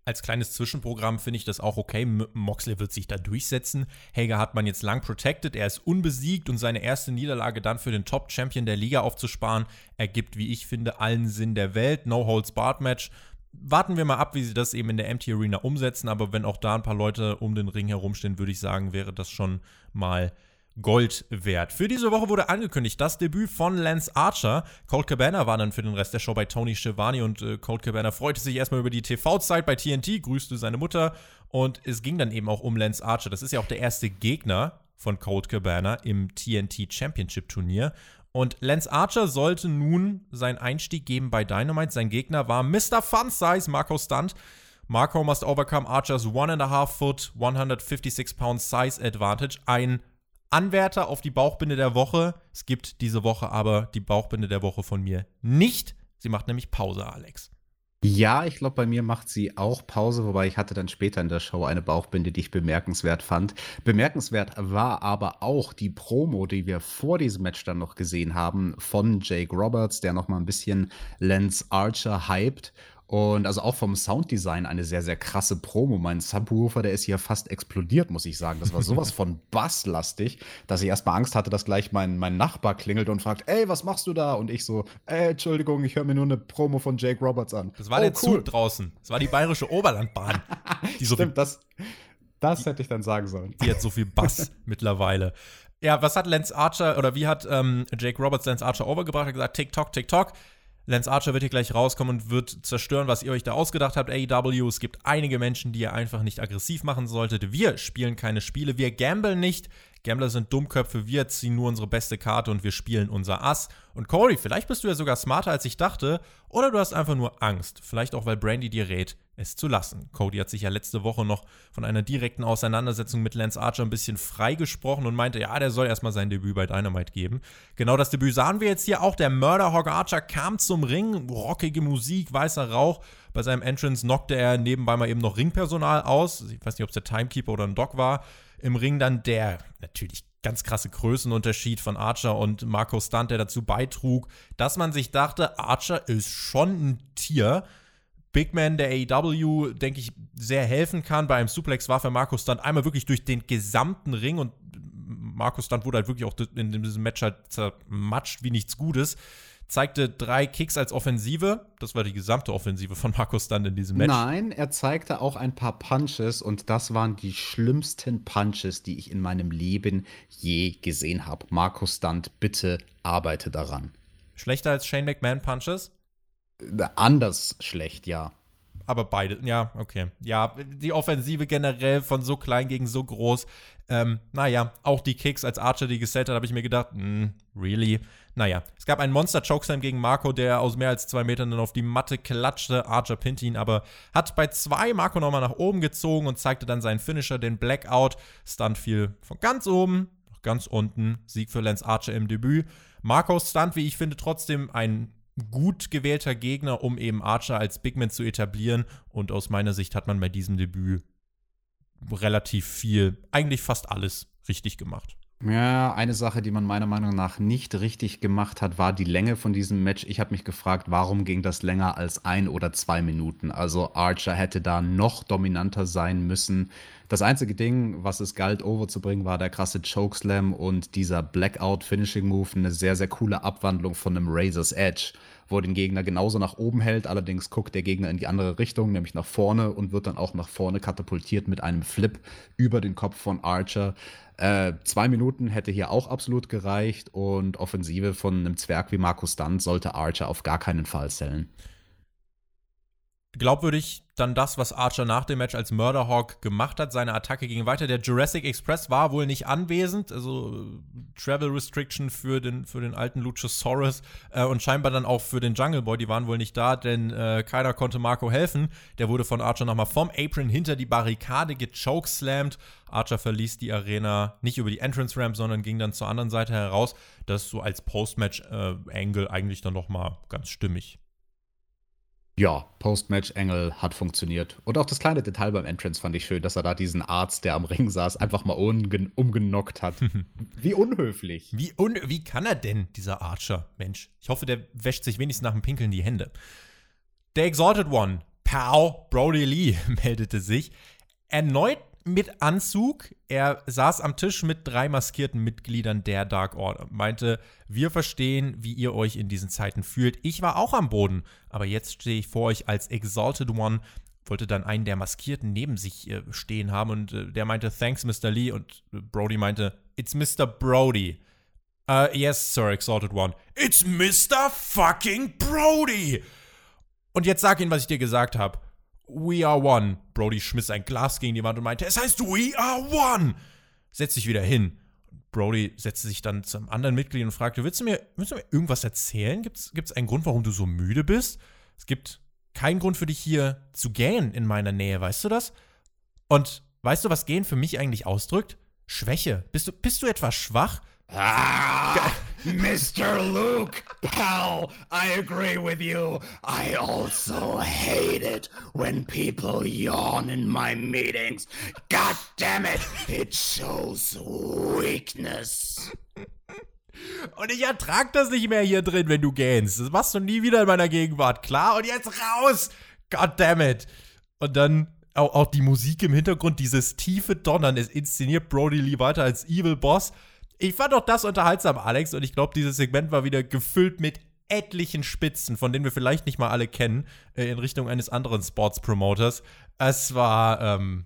S1: Als kleines Zwischenprogramm finde ich das auch okay. Moxley wird sich da durchsetzen. Hager hat man jetzt lang protected. Er ist unbesiegt und seine erste Niederlage dann für den Top-Champion der Liga aufzusparen, ergibt, wie ich finde, allen Sinn der Welt. No-Holds-Barred-Match. Warten wir mal ab, wie sie das eben in der Empty Arena umsetzen. Aber wenn auch da ein paar Leute um den Ring herumstehen, würde ich sagen, wäre das schon mal Gold wert. Für diese Woche wurde angekündigt das Debüt von Lance Archer. Colt Cabana war dann für den Rest der Show bei Tony Schiavone und äh, Colt Cabana freute sich erstmal über die TV-Zeit bei TNT, grüßte seine Mutter und es ging dann eben auch um Lance Archer. Das ist ja auch der erste Gegner von Colt Cabana im TNT Championship Turnier. Und Lance Archer sollte nun seinen Einstieg geben bei Dynamite. Sein Gegner war Mr. Fun Size, Marco Stunt. Marco must overcome Archer's 1.5 foot, 156 pound size advantage. Ein Anwärter auf die Bauchbinde der Woche. Es gibt diese Woche aber die Bauchbinde der Woche von mir nicht. Sie macht nämlich Pause, Alex.
S2: Ja, ich glaube, bei mir macht sie auch Pause, wobei ich hatte dann später in der Show eine Bauchbinde, die ich bemerkenswert fand. Bemerkenswert war aber auch die Promo, die wir vor diesem Match dann noch gesehen haben von Jake Roberts, der noch mal ein bisschen Lance Archer hypt und also auch vom Sounddesign eine sehr, sehr krasse Promo. Mein Subwoofer, der ist hier fast explodiert, muss ich sagen. Das war sowas von basslastig, dass ich erstmal Angst hatte, dass gleich mein, mein Nachbar klingelt und fragt, ey, was machst du da? Und ich so, ey, Entschuldigung, ich höre mir nur eine Promo von Jake Roberts an.
S1: Das war oh, der cool. Zug draußen. Das war die bayerische Oberlandbahn.
S2: Die so Stimmt, das, das hätte ich dann sagen sollen.
S1: Die hat so viel Bass mittlerweile. Ja, was hat Lance Archer oder wie hat ähm, Jake Roberts Lance Archer overgebracht? Er hat gesagt, TikTok, TikTok. Lance Archer wird hier gleich rauskommen und wird zerstören, was ihr euch da ausgedacht habt. AEW, es gibt einige Menschen, die ihr einfach nicht aggressiv machen solltet. Wir spielen keine Spiele, wir gamblen nicht. Gambler sind Dummköpfe, wir ziehen nur unsere beste Karte und wir spielen unser Ass. Und Corey, vielleicht bist du ja sogar smarter, als ich dachte, oder du hast einfach nur Angst. Vielleicht auch, weil Brandy dir rät, es zu lassen. Cody hat sich ja letzte Woche noch von einer direkten Auseinandersetzung mit Lance Archer ein bisschen freigesprochen und meinte, ja, der soll erstmal sein Debüt bei Dynamite geben. Genau das Debüt sahen wir jetzt hier auch. Der Murderhawk Archer kam zum Ring, rockige Musik, weißer Rauch. Bei seinem Entrance knockte er nebenbei mal eben noch Ringpersonal aus. Ich weiß nicht, ob es der Timekeeper oder ein Doc war. Im Ring dann der natürlich ganz krasse Größenunterschied von Archer und Marco Stunt, der dazu beitrug, dass man sich dachte, Archer ist schon ein Tier. Big Man der AEW, denke ich, sehr helfen kann. Bei einem Suplex war für Markus Stunt einmal wirklich durch den gesamten Ring und Markus Stunt wurde halt wirklich auch in diesem Match halt zermatscht wie nichts Gutes. Zeigte drei Kicks als Offensive. Das war die gesamte Offensive von Markus Stunt in diesem Match.
S2: Nein, er zeigte auch ein paar Punches und das waren die schlimmsten Punches, die ich in meinem Leben je gesehen habe. Markus Stunt, bitte arbeite daran.
S1: Schlechter als Shane McMahon Punches?
S2: Anders schlecht, ja.
S1: Aber beide, ja, okay. Ja, die Offensive generell von so klein gegen so groß. Ähm, naja, auch die Kicks, als Archer die gesellt hat, habe ich mir gedacht, mm, really? Naja, es gab einen Monster-Chokeslam gegen Marco, der aus mehr als zwei Metern dann auf die Matte klatschte. Archer pinnte ihn, aber hat bei zwei Marco nochmal nach oben gezogen und zeigte dann seinen Finisher, den Blackout. Stunt fiel von ganz oben nach ganz unten. Sieg für Lance Archer im Debüt. Marco Stunt, wie ich finde, trotzdem ein gut gewählter Gegner, um eben Archer als Bigman zu etablieren. Und aus meiner Sicht hat man bei diesem Debüt relativ viel, eigentlich fast alles richtig gemacht.
S2: Ja, eine Sache, die man meiner Meinung nach nicht richtig gemacht hat, war die Länge von diesem Match. Ich habe mich gefragt, warum ging das länger als ein oder zwei Minuten? Also Archer hätte da noch dominanter sein müssen. Das einzige Ding, was es galt overzubringen, war der krasse Chokeslam und dieser Blackout Finishing Move, eine sehr, sehr coole Abwandlung von einem Razor's Edge wo den Gegner genauso nach oben hält. Allerdings guckt der Gegner in die andere Richtung, nämlich nach vorne und wird dann auch nach vorne katapultiert mit einem Flip über den Kopf von Archer. Äh, zwei Minuten hätte hier auch absolut gereicht und Offensive von einem Zwerg wie Markus Stunt sollte Archer auf gar keinen Fall zählen
S1: glaubwürdig dann das, was Archer nach dem Match als Murderhawk gemacht hat. Seine Attacke ging weiter. Der Jurassic Express war wohl nicht anwesend, also Travel Restriction für den, für den alten Luchasaurus äh, und scheinbar dann auch für den Jungle Boy. Die waren wohl nicht da, denn äh, keiner konnte Marco helfen. Der wurde von Archer nochmal vom Apron hinter die Barrikade gechokeslammt. Archer verließ die Arena nicht über die Entrance Ramp, sondern ging dann zur anderen Seite heraus. Das ist so als Post-Match-Angle äh, eigentlich dann nochmal ganz stimmig
S2: ja, Post-Match-Engel hat funktioniert. Und auch das kleine Detail beim Entrance fand ich schön, dass er da diesen Arzt, der am Ring saß, einfach mal umgenockt hat. wie unhöflich.
S1: Wie, un wie kann er denn, dieser Archer? Mensch, ich hoffe, der wäscht sich wenigstens nach dem Pinkeln die Hände. Der Exalted One, Pow, Brody Lee, meldete sich. Erneut mit Anzug. Er saß am Tisch mit drei maskierten Mitgliedern der Dark Order. Meinte, wir verstehen, wie ihr euch in diesen Zeiten fühlt. Ich war auch am Boden, aber jetzt stehe ich vor euch als Exalted One. Wollte dann einen der Maskierten neben sich äh, stehen haben und äh, der meinte, thanks, Mr. Lee. Und Brody meinte, it's Mr. Brody. Uh, yes, Sir, Exalted One. It's Mr. fucking Brody! Und jetzt sag ihnen, was ich dir gesagt habe. We are one. Brody schmiss ein Glas gegen die Wand und meinte, es heißt We are one. Setz dich wieder hin. Brody setzte sich dann zum anderen Mitglied und fragte, willst du mir, willst du mir irgendwas erzählen? Gibt es einen Grund, warum du so müde bist? Es gibt keinen Grund für dich hier zu gähnen in meiner Nähe, weißt du das? Und weißt du, was gehen für mich eigentlich ausdrückt? Schwäche. Bist du, bist du etwa schwach?
S2: Ah, Mr. Luke, pal, I agree with you. I also hate it when people yawn in my meetings. God damn it, it shows weakness.
S1: Und ich ertrag das nicht mehr hier drin, wenn du gähnst. Das machst du nie wieder in meiner Gegenwart, klar? Und jetzt raus! God damn it! Und dann auch, die Musik im Hintergrund, dieses tiefe Donnern, es inszeniert Brody Lee weiter als Evil Boss. Ich fand auch das unterhaltsam, Alex, und ich glaube, dieses Segment war wieder gefüllt mit etlichen Spitzen, von denen wir vielleicht nicht mal alle kennen, äh, in Richtung eines anderen Sports-Promoters. Es war, ähm,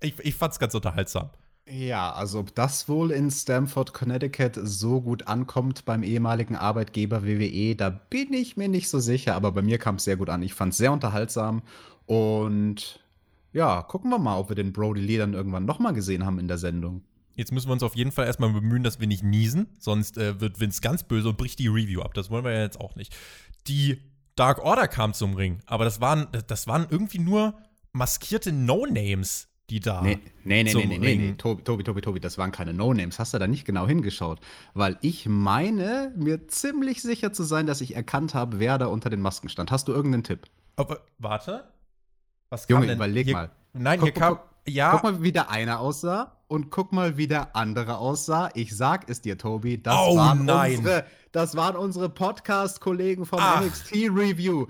S1: ich, ich fand es ganz unterhaltsam.
S2: Ja, also ob das wohl in Stamford, Connecticut so gut ankommt beim ehemaligen Arbeitgeber WWE, da bin ich mir nicht so sicher, aber bei mir kam es sehr gut an. Ich fand es sehr unterhaltsam und ja, gucken wir mal, ob wir den Brody Lee dann irgendwann nochmal gesehen haben in der Sendung.
S1: Jetzt müssen wir uns auf jeden Fall erstmal bemühen, dass wir nicht niesen, sonst äh, wird Vince ganz böse und bricht die Review ab. Das wollen wir ja jetzt auch nicht. Die Dark Order kam zum Ring, aber das waren, das waren irgendwie nur maskierte No-Names, die da.
S2: Nee, nee, nee, nee, nee, nee, nee. Tobi, Tobi, Tobi, Tobi, das waren keine No-Names. Hast du da nicht genau hingeschaut? Weil ich meine, mir ziemlich sicher zu sein, dass ich erkannt habe, wer da unter den Masken stand. Hast du irgendeinen Tipp?
S1: Aber, warte. Was
S2: Junge,
S1: denn?
S2: überleg
S1: hier,
S2: mal.
S1: Nein,
S2: Guck,
S1: hier kam.
S2: guck,
S1: ja,
S2: Guck mal, wie der eine aussah und guck mal, wie der andere aussah. Ich sag es dir, Tobi, das
S1: Oh,
S2: waren
S1: nein.
S2: unsere, das waren unsere Podcast-Kollegen vom
S1: Ach.
S2: NXT Review.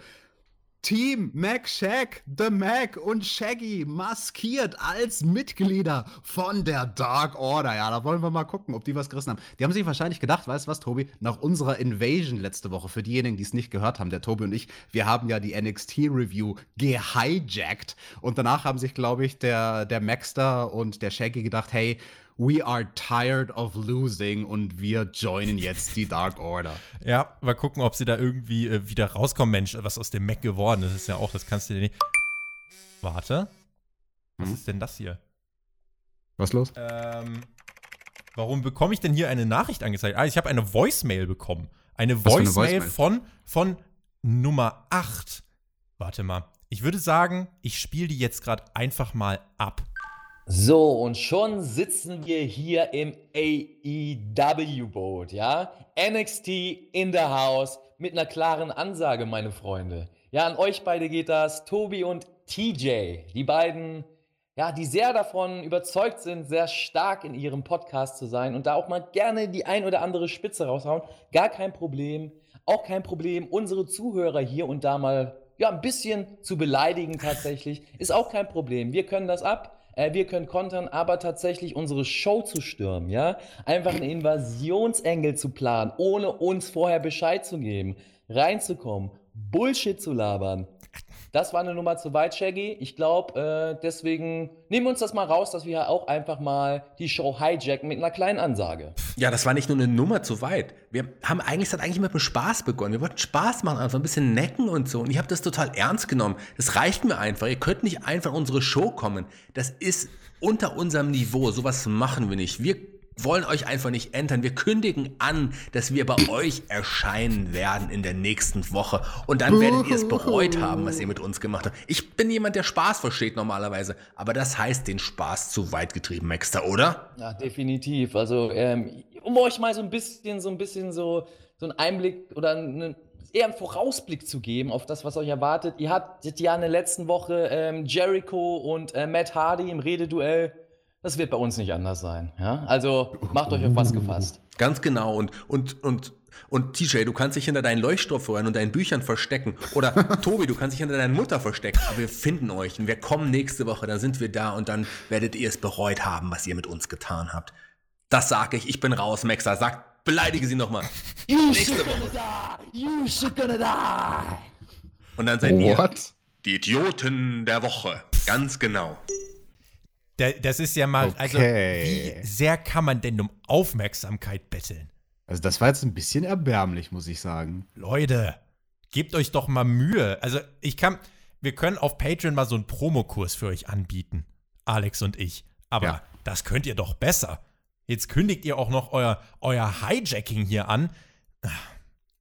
S2: Team Mac Shaq, The Mac und Shaggy maskiert als Mitglieder von der Dark Order. Ja, da wollen wir mal gucken, ob die was gerissen haben. Die haben sich wahrscheinlich gedacht, weißt du was, Tobi, nach unserer Invasion letzte Woche, für diejenigen, die es nicht gehört haben, der Tobi und ich, wir haben ja die NXT Review gehijackt und danach haben sich, glaube ich, der, der Maxter und der Shaggy gedacht, hey, we are tired of losing und wir joinen jetzt die Dark Order.
S1: ja, mal gucken, ob sie da irgendwie äh, wieder rauskommen. Mensch, was aus dem Mac geworden ist, ist ja auch, das kannst du dir nicht. Warte. Was
S2: Hm?
S1: ist denn das hier?
S2: Was los?
S1: Ähm, warum bekomme ich denn hier eine Nachricht angezeigt? Ah, ich habe eine Voicemail bekommen. Eine
S2: für eine
S1: Voicemail,
S2: Voicemail?
S1: von, von Nummer 8. Warte mal. Ich würde sagen, ich spiele die jetzt gerade einfach mal ab.
S3: So, und schon sitzen wir hier im AEW-Boot, ja? NXT in the house mit einer klaren Ansage, meine Freunde. Ja, an euch beide geht das. Tobi und TJ, die beiden, ja, die sehr davon überzeugt sind, sehr stark in ihrem Podcast zu sein und da auch mal gerne die ein oder andere Spitze raushauen. Gar kein Problem. Auch kein Problem, unsere Zuhörer hier und da mal ja, ein bisschen zu beleidigen tatsächlich. Ist auch kein Problem. Wir können das ab. Äh, wir können kontern, aber tatsächlich unsere Show zu stürmen, ja? Einfach einen Invasionsengel zu planen, ohne uns vorher Bescheid zu geben, reinzukommen, Bullshit zu labern. Das war eine Nummer zu weit, Shaggy. Ich glaube, äh, deswegen nehmen wir uns das mal raus, dass wir auch einfach mal die Show hijacken mit einer kleinen Ansage.
S4: Ja, das war nicht nur eine Nummer zu weit. Wir haben eigentlich, es eigentlich mit dem Spaß begonnen. Wir wollten Spaß machen, einfach ein bisschen necken und so. Und ich habe das total ernst genommen. Das reicht mir einfach. Ihr könnt nicht einfach in unsere Show kommen. Das ist unter unserem Niveau. Sowas machen wir nicht. Wir wollen euch einfach nicht entern. Wir kündigen an, dass wir bei euch erscheinen werden in der nächsten Woche. Und dann werdet ihr es bereut haben, was ihr mit uns gemacht habt. Ich bin jemand, der Spaß versteht normalerweise. Aber das heißt den Spaß zu weit getrieben, Maxter, oder?
S3: Ja, definitiv. Also, ähm, um euch mal so ein bisschen, so ein bisschen so, so einen Einblick oder einen, eher einen Vorausblick zu geben auf das, was euch erwartet. Ihr hattet ja in der letzten Woche ähm, Jericho und äh, Matt Hardy im Rededuell. Das wird bei uns nicht anders sein. Ja? Also macht euch auf was gefasst.
S4: Ganz genau. Und, und, und, und TJ, du kannst dich hinter deinen Leuchtstoffröhren und deinen Büchern verstecken. Oder Tobi, du kannst dich hinter deiner Mutter verstecken. Aber wir finden euch und wir kommen nächste Woche, dann sind wir da und dann werdet ihr es bereut haben, was ihr mit uns getan habt. Das sage ich. Ich bin raus, Maxer. Sag, beleidige sie nochmal. Nächste Woche.
S3: You should gonna die!
S4: Und dann seid ihr
S2: What?
S4: die Idioten der Woche. Ganz genau.
S1: Da, das ist ja mal, also,
S2: Okay.
S1: wie sehr kann man denn um Aufmerksamkeit betteln?
S2: Also, das war jetzt ein bisschen erbärmlich, muss ich sagen.
S1: Leute, gebt euch doch mal Mühe. Also, ich kann, wir können auf Patreon mal so einen Promokurs für euch anbieten. Alex und ich. Aber
S2: Ja.
S1: das könnt ihr doch besser. Jetzt kündigt ihr auch noch euer, euer Hijacking hier an.
S2: Das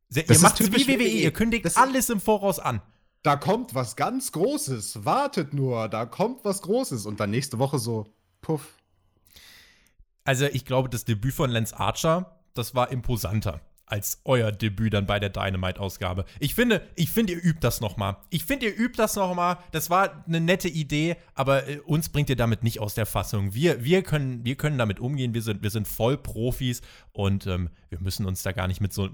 S1: ihr
S2: ist
S1: macht wie WWE. ihr kündigt
S2: Das-
S1: alles im Voraus an.
S2: Da kommt was ganz Großes. Wartet nur, da kommt was Großes. Und dann nächste Woche so, puff.
S1: Also, ich glaube, das Debüt von Lance Archer, das war imposanter als euer Debüt dann bei der Dynamite-Ausgabe. Ich finde, ich finde, ihr übt das noch mal. Ich finde, ihr übt das noch mal. Das war eine nette Idee, aber äh, uns bringt ihr damit nicht aus der Fassung. Wir, wir, können, wir können damit umgehen. Wir sind, wir sind voll Profis und ähm, wir müssen uns da gar nicht mit so.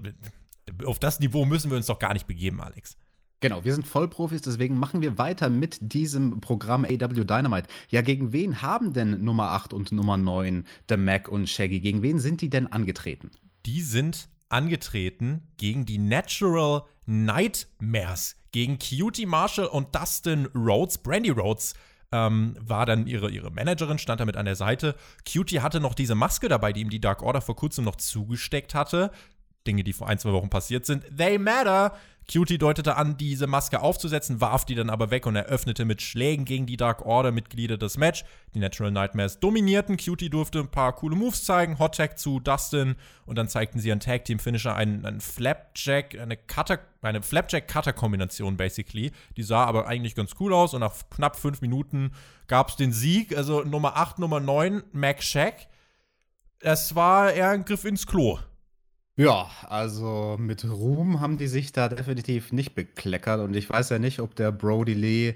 S1: Auf das Niveau müssen wir uns doch gar nicht begeben, Alex.
S2: Genau, wir sind Vollprofis, deswegen machen wir weiter mit diesem Programm AW Dynamite. Ja, gegen wen haben denn Nummer 8 und Nummer 9, The Mac und Shaggy, gegen wen sind die denn angetreten?
S1: die sind angetreten gegen die Natural Nightmares, gegen Cutie Marshall und Dustin Rhodes. Brandy Rhodes ähm, war dann ihre, ihre Managerin, stand damit an der Seite. Cutie hatte noch diese Maske dabei, die ihm die Dark Order vor kurzem noch zugesteckt hatte. Dinge, die vor ein, zwei Wochen passiert sind. They matter. Cutie deutete an, diese Maske aufzusetzen, warf die dann aber weg und eröffnete mit Schlägen gegen die Dark Order-Mitglieder das Match. Die Natural Nightmares dominierten. Cutie durfte ein paar coole Moves zeigen. Hot Tag zu Dustin und dann zeigten sie einen Tag Team Finisher, einen, einen Flapjack, eine Cutter, eine Flapjack-Cutter-Kombination basically. Die sah aber eigentlich ganz cool aus und nach knapp fünf Minuten gab es den Sieg. Also Nummer 8, Nummer 9, Mac Shack. Es war eher ein Griff ins Klo.
S2: Ja, also mit Ruhm haben die sich da definitiv nicht bekleckert und ich weiß ja nicht, ob der Brody Lee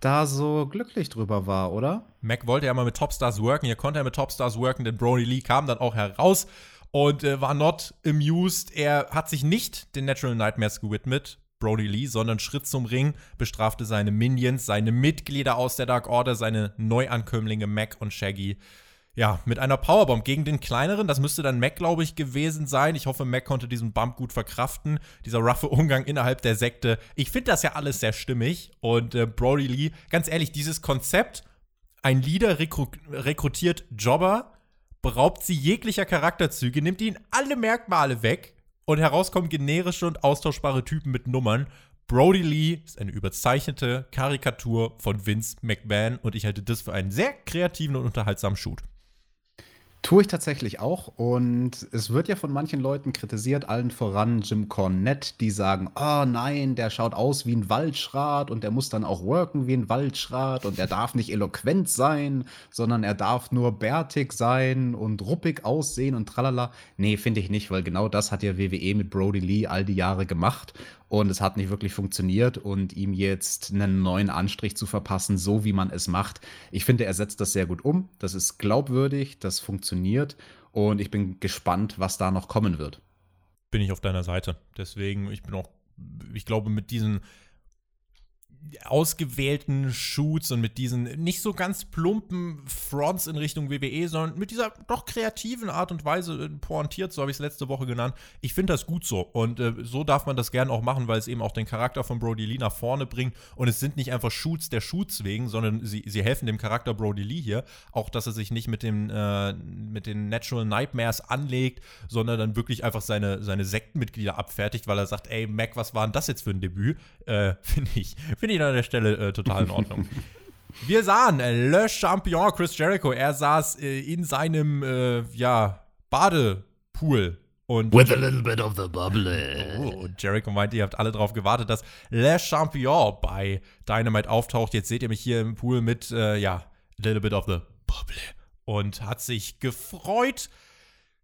S2: da so glücklich drüber war, oder?
S1: Mac wollte ja mal mit Topstars worken, hier konnte er mit Topstars worken, denn Brody Lee kam dann auch heraus und äh, war not amused. Er hat sich nicht den Natural Nightmares gewidmet, Brody Lee, sondern Schritt zum Ring, bestrafte seine Minions, seine Mitglieder aus der Dark Order, seine Neuankömmlinge Mac und Shaggy ja, mit einer Powerbomb gegen den kleineren. Das müsste dann Mac, glaube ich, gewesen sein. Ich hoffe, Mac konnte diesen Bump gut verkraften. Dieser roughe Umgang innerhalb der Sekte. Ich finde das ja alles sehr stimmig. Und äh, Brody Lee, ganz ehrlich, dieses Konzept, ein Leader rekru rekrutiert Jobber, beraubt sie jeglicher Charakterzüge, nimmt ihnen alle Merkmale weg und herauskommen generische und austauschbare Typen mit Nummern. Brody Lee ist eine überzeichnete Karikatur von Vince McMahon und ich halte das für einen sehr kreativen und unterhaltsamen Shoot.
S2: Tue ich tatsächlich auch. Und es wird ja von manchen Leuten kritisiert, allen voran Jim Cornette, die sagen, oh nein, der schaut aus wie ein Waldschrat und der muss dann auch worken wie ein Waldschrat und er darf nicht eloquent sein, sondern er darf nur bärtig sein und ruppig aussehen und tralala. Nee, finde ich nicht, weil genau das hat ja WWE mit Brody Lee all die Jahre gemacht und es hat nicht wirklich funktioniert und ihm jetzt einen neuen Anstrich zu verpassen, so wie man es macht. Ich finde, er setzt das sehr gut um. Das ist glaubwürdig, das funktioniert und ich bin gespannt, was da noch kommen wird.
S1: Bin ich auf deiner Seite. Deswegen, ich bin auch, ich glaube, mit diesen ausgewählten Shoots und mit diesen nicht so ganz plumpen Fronts in Richtung WWE, sondern mit dieser doch kreativen Art und Weise äh, pointiert, so habe ich es letzte Woche genannt. Ich finde das gut so und äh, so darf man das gerne auch machen, weil es eben auch den Charakter von Brody Lee nach vorne bringt und es sind nicht einfach Shoots der Shoots wegen, sondern sie, sie helfen dem Charakter Brody Lee hier, auch dass er sich nicht mit, dem, äh, mit den Natural Nightmares anlegt, sondern dann wirklich einfach seine, seine Sektenmitglieder abfertigt, weil er sagt, ey Mac, was war denn das jetzt für ein Debüt? Äh, finde ich, finde ich an der Stelle äh, total in Ordnung. Wir sahen äh, Le Champion Chris Jericho. Er saß äh, in seinem äh, ja, Badepool. Und
S2: With a little bit of the bubble.
S1: Oh, und Jericho meinte, ihr habt alle darauf gewartet, dass Le Champion bei Dynamite auftaucht. Jetzt seht ihr mich hier im Pool mit, äh, ja, a little bit of the bubble. Und hat sich gefreut,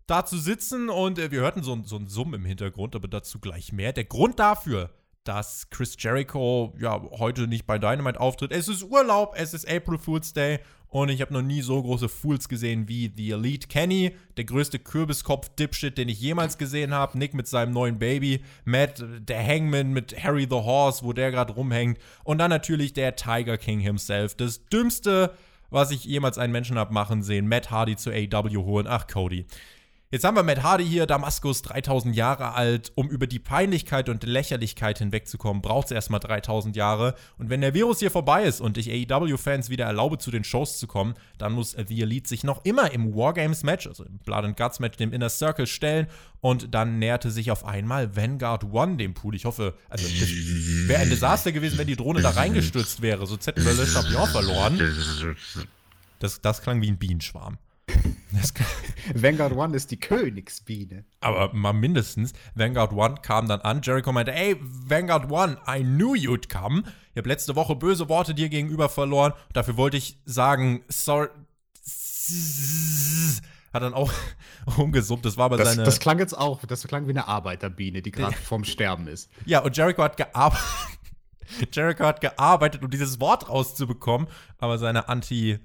S1: da zu sitzen. Und äh, wir hörten so, so ein Summen im Hintergrund, aber dazu gleich mehr. Der Grund dafür, dass Chris Jericho ja heute nicht bei Dynamite auftritt. Es ist Urlaub, es ist April Fool's Day und ich habe noch nie so große Fools gesehen wie The Elite Kenny, der größte Kürbiskopf-Dipshit, den ich jemals gesehen habe. Nick mit seinem neuen Baby, Matt, der Hangman mit Harry the Horse, wo der gerade rumhängt und dann natürlich der Tiger King himself. Das dümmste, was ich jemals einen Menschen habe machen sehen, Matt Hardy zu AW holen. Ach, Cody. Jetzt haben wir Matt Hardy hier, Damaskus, 3000 Jahre alt. Um über die Peinlichkeit und Lächerlichkeit hinwegzukommen, braucht es erstmal 3000 Jahre. Und wenn der Virus hier vorbei ist und ich AEW-Fans wieder erlaube, zu den Shows zu kommen, dann muss The Elite sich noch immer im Wargames-Match, also im Blood and Guts-Match, dem Inner Circle stellen. Und dann näherte sich auf einmal Vanguard One dem Pool. Ich hoffe, also wäre ein Desaster gewesen, wenn die Drohne da reingestürzt wäre. So hätten wir Le Champion verloren. Das, das klang wie ein Bienenschwarm.
S2: Vanguard One ist die Königsbiene.
S1: Aber mal mindestens, Vanguard One kam dann an. Jericho meinte, ey, Vanguard One, I knew you'd come. Ich habe letzte Woche böse Worte dir gegenüber verloren. Dafür wollte ich sagen, sorry. Hat dann auch umgesummt. Das war aber
S2: das,
S1: seine.
S2: Das klang jetzt auch, das klang wie eine Arbeiterbiene, die gerade vorm Sterben ist.
S1: Ja, und Jericho hat gearbeitet. Jericho hat gearbeitet, um dieses Wort rauszubekommen, aber seine Anti-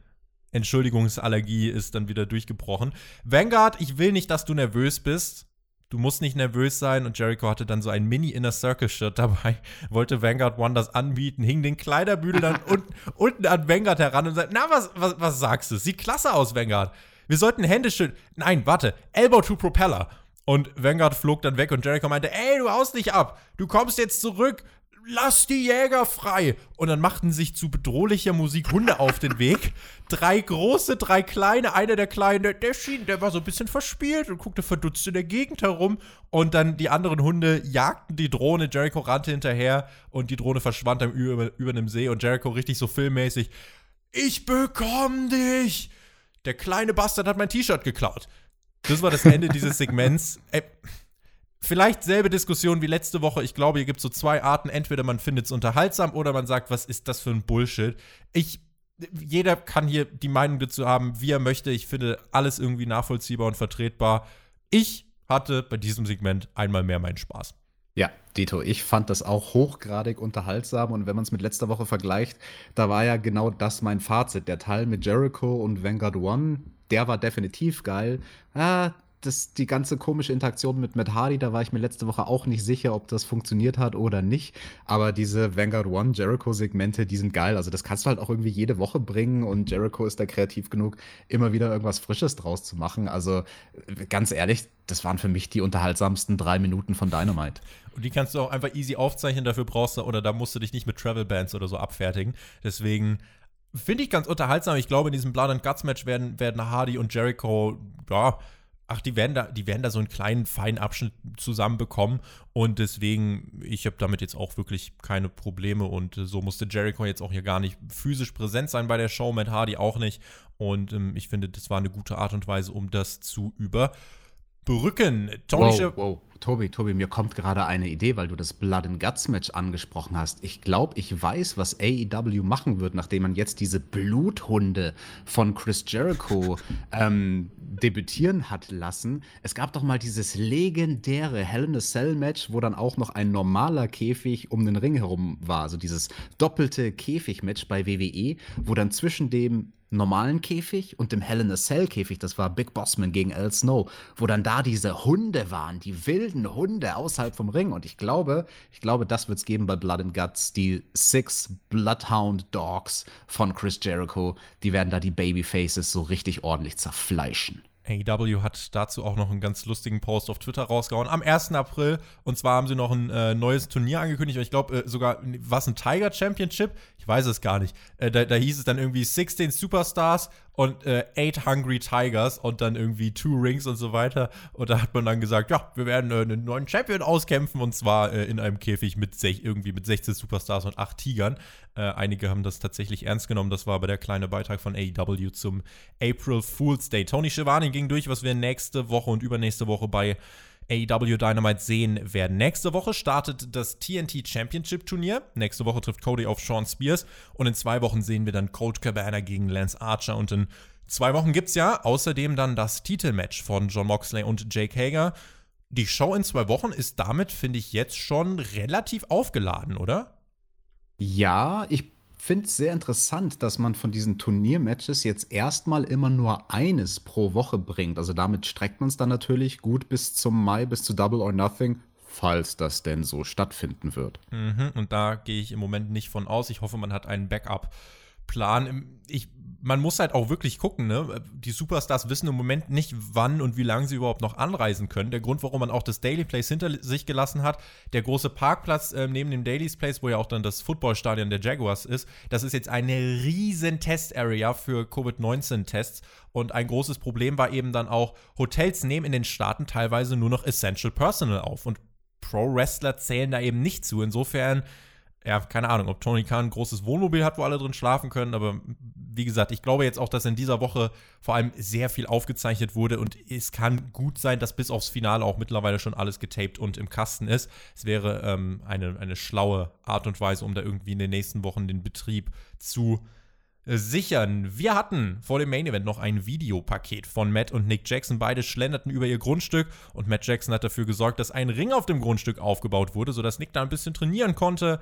S1: Entschuldigungsallergie ist dann wieder durchgebrochen. Vanguard, ich will nicht, dass du nervös bist. Du musst nicht nervös sein. Und Jericho hatte dann so ein Mini-Inner Circle-Shirt dabei, wollte Vanguard One das anbieten, hing den Kleiderbügel dann unten, unten an Vanguard heran und sagt: Na, was, was, was sagst du? Sieht klasse aus, Vanguard. Wir sollten Hände schütteln. Nein, warte. Elbow to Propeller. Und Vanguard flog dann weg und Jericho meinte: Ey, du haust nicht ab. Du kommst jetzt zurück. Lass die Jäger frei. Und dann machten sich zu bedrohlicher Musik Hunde auf den Weg. Drei große, drei kleine. Einer der Kleinen, der, der schien, der war so ein bisschen verspielt und guckte verdutzt in der Gegend herum. Und dann die anderen Hunde jagten die Drohne. Jericho rannte hinterher und die Drohne verschwand dann über, über einem See. Und Jericho richtig so filmmäßig: Ich bekomm dich! Der kleine Bastard hat mein T-Shirt geklaut. Das war das Ende dieses Segments. Ey, Vielleicht selbe Diskussion wie letzte Woche. Ich glaube, hier gibt es so zwei Arten. Entweder man findet es unterhaltsam oder man sagt, was ist das für ein Bullshit. Ich, jeder kann hier die Meinung dazu haben, wie er möchte. Ich finde alles irgendwie nachvollziehbar und vertretbar. Ich hatte bei diesem Segment einmal mehr meinen Spaß.
S2: Ja, Dito, ich fand das auch hochgradig unterhaltsam und wenn man es mit letzter Woche vergleicht, da war ja genau das mein Fazit. Der Teil mit Jericho und Vanguard One, der war definitiv geil. Ah, das, die ganze komische Interaktion mit Matt Hardy, da war ich mir letzte Woche auch nicht sicher, ob das funktioniert hat oder nicht. Aber diese Vanguard One Jericho-Segmente, die sind geil. Also das kannst du halt auch irgendwie jede Woche bringen und Jericho ist da kreativ genug, immer wieder irgendwas Frisches draus zu machen. Also ganz ehrlich, das waren für mich die unterhaltsamsten drei Minuten von Dynamite.
S1: Und die kannst du auch einfach easy aufzeichnen, dafür brauchst du, oder da musst du dich nicht mit Travel Bands oder so abfertigen. Deswegen finde ich ganz unterhaltsam. Ich glaube, in diesem Blood and Guts Match werden, werden Hardy und Jericho, ja, ach, die werden da, die werden da so einen kleinen, feinen Abschnitt zusammenbekommen. Und deswegen, ich habe damit jetzt auch wirklich keine Probleme. Und äh, so musste Jericho jetzt auch hier gar nicht physisch präsent sein bei der Show, Matt Hardy auch nicht. Und ähm, ich finde, das war eine gute Art und Weise, um das zu überbrücken.
S2: Tony wow, wow. Tobi, Tobi, mir kommt gerade eine Idee, weil du das Blood and Guts Match angesprochen hast. Ich glaube, ich weiß, was AEW machen wird, nachdem man jetzt diese Bluthunde von Chris Jericho ähm, debütieren hat lassen. Es gab doch mal dieses legendäre Hell in a Cell Match, wo dann auch noch ein normaler Käfig um den Ring herum war. Also dieses doppelte Käfig-Match bei WWE, wo dann zwischen dem normalen Käfig und dem Hell in a Cell Käfig, das war Big Bossman gegen Al Snow, wo dann da diese Hunde waren, die wilden Hunde außerhalb vom Ring. Und ich glaube, ich glaube, das wird es geben bei Blood and Guts. Die Six Bloodhound Dogs von Chris Jericho, die werden da die Babyfaces so richtig ordentlich zerfleischen.
S1: AEW hat dazu auch noch einen ganz lustigen Post auf Twitter rausgehauen. Am 1. April. Und zwar haben sie noch ein äh, neues Turnier angekündigt. Ich glaube, äh, sogar, was ein Tiger Championship? Ich weiß es gar nicht. Äh, da, da, hieß es dann irgendwie 16 Superstars und äh, Eight Hungry Tigers und dann irgendwie Two Rings und so weiter. Und da hat man dann gesagt, ja, wir werden äh, einen neuen Champion auskämpfen und zwar äh, in einem Käfig mit irgendwie mit 16 Superstars und 8 Tigern. Äh, einige haben das tatsächlich ernst genommen. Das war aber der kleine Beitrag von AEW zum April Fool's Day. Tony Schiavone ging durch, was wir nächste Woche und übernächste Woche bei AEW Dynamite sehen werden. Nächste Woche startet das TNT Championship Turnier. Nächste Woche trifft Cody auf Sean Spears. Und in zwei Wochen sehen wir dann Colt Cabana gegen Lance Archer. Und in zwei Wochen gibt es ja außerdem dann das Titelmatch von John Moxley und Jake Hager. Die Show in zwei Wochen ist damit, finde ich, jetzt schon relativ aufgeladen, oder?
S2: Ja, ich finde es sehr interessant, dass man von diesen Turniermatches jetzt erstmal immer nur eines pro Woche bringt. Also damit streckt man es dann natürlich gut bis zum Mai, bis zu Double or Nothing, falls das denn so stattfinden wird.
S1: Mhm, und da gehe ich im Moment nicht von aus. Ich hoffe, man hat einen Backup-Plan. Ich man muss halt auch wirklich gucken, ne? Die Superstars wissen im Moment nicht, wann und wie lange sie überhaupt noch anreisen können. Der Grund, warum man auch das Daily Place hinter sich gelassen hat, der große Parkplatz äh, neben dem Daily's Place, wo ja auch dann das Footballstadion der Jaguars ist, das ist jetzt eine riesen Test-Area für Covid-19-Tests. Und ein großes Problem war eben dann auch, Hotels nehmen in den Staaten teilweise nur noch Essential Personal auf. Und Pro-Wrestler zählen da eben nicht zu. Insofern ja, keine Ahnung, ob Tony Khan ein großes Wohnmobil hat, wo alle drin schlafen können, aber wie gesagt, ich glaube jetzt auch, dass in dieser Woche vor allem sehr viel aufgezeichnet wurde und es kann gut sein, dass bis aufs Finale auch mittlerweile schon alles getaped und im Kasten ist. Es wäre ähm, eine, eine schlaue Art und Weise, um da irgendwie in den nächsten Wochen den Betrieb zu äh, sichern. Wir hatten vor dem Main Event noch ein Videopaket von Matt und Nick Jackson. Beide schlenderten über ihr Grundstück und Matt Jackson hat dafür gesorgt, dass ein Ring auf dem Grundstück aufgebaut wurde, sodass Nick da ein bisschen trainieren konnte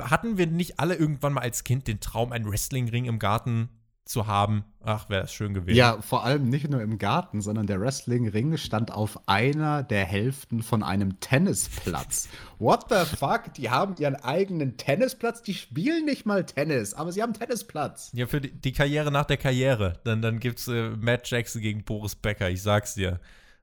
S1: hatten wir nicht alle irgendwann mal als Kind den Traum, einen Wrestlingring im Garten zu haben? Ach, wäre es schön gewesen.
S2: Ja, vor allem nicht nur im Garten, sondern der Wrestlingring stand auf einer der Hälften von einem Tennisplatz. What the fuck? Die haben ihren eigenen Tennisplatz? Die spielen nicht mal Tennis, aber sie haben Tennisplatz.
S1: Ja, für die, die Karriere nach der Karriere. Dann, dann es äh, Matt Jackson gegen Boris Becker, ich sag's dir.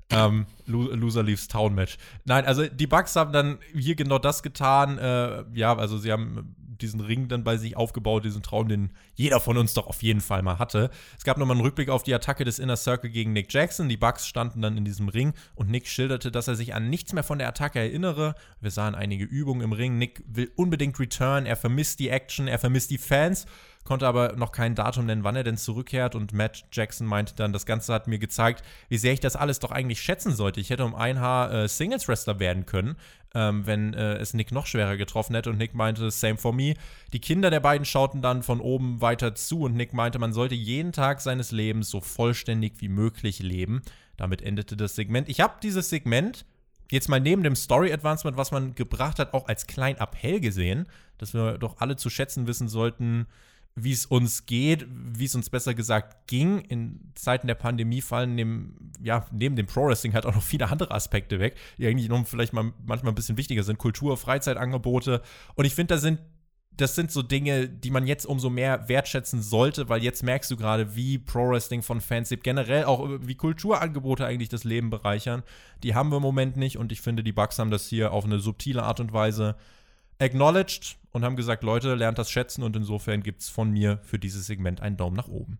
S1: Ähm, Loser Leaves Town Match. Nein, also die Bucks haben dann hier genau das getan. Äh, ja, also sie haben diesen Ring dann bei sich aufgebaut, diesen Traum, den jeder von uns doch auf jeden Fall mal hatte. Es gab nochmal einen Rückblick auf die Attacke des Inner Circle gegen Nick Jackson. Die Bucks standen dann in diesem Ring und Nick schilderte, dass er sich an nichts mehr von der Attacke erinnere. Wir sahen einige Übungen im Ring. Nick will unbedingt return, er vermisst die Action, er vermisst die Fans konnte aber noch kein Datum nennen, wann er denn zurückkehrt. Und Matt Jackson meinte dann, das Ganze hat mir gezeigt, wie sehr ich das alles doch eigentlich schätzen sollte. Ich hätte um ein Haar äh, Singles-Wrestler werden können, ähm, wenn äh, es Nick noch schwerer getroffen hätte. Und Nick meinte, same for me. Die Kinder der beiden schauten dann von oben weiter zu und Nick meinte, man sollte jeden Tag seines Lebens so vollständig wie möglich leben. Damit endete das Segment. Ich habe dieses Segment jetzt mal neben dem Story Advancement, was man gebracht hat, auch als klein Appell gesehen, dass wir doch alle zu schätzen wissen sollten, wie es uns geht, wie es uns besser gesagt ging. In Zeiten der Pandemie fallen neben, ja, neben dem Pro-Wrestling halt auch noch viele andere Aspekte weg, die eigentlich noch vielleicht mal manchmal ein bisschen wichtiger sind. Kultur, Freizeitangebote. Und ich finde, da sind das sind so Dinge, die man jetzt umso mehr wertschätzen sollte, weil jetzt merkst du gerade, wie Pro-Wrestling von Fans generell auch wie Kulturangebote eigentlich das Leben bereichern. Die haben wir im Moment nicht und ich finde, die Bugs haben das hier auf eine subtile Art und Weise acknowledged und haben gesagt, Leute, lernt das schätzen und insofern gibt es von mir für dieses Segment einen Daumen nach oben.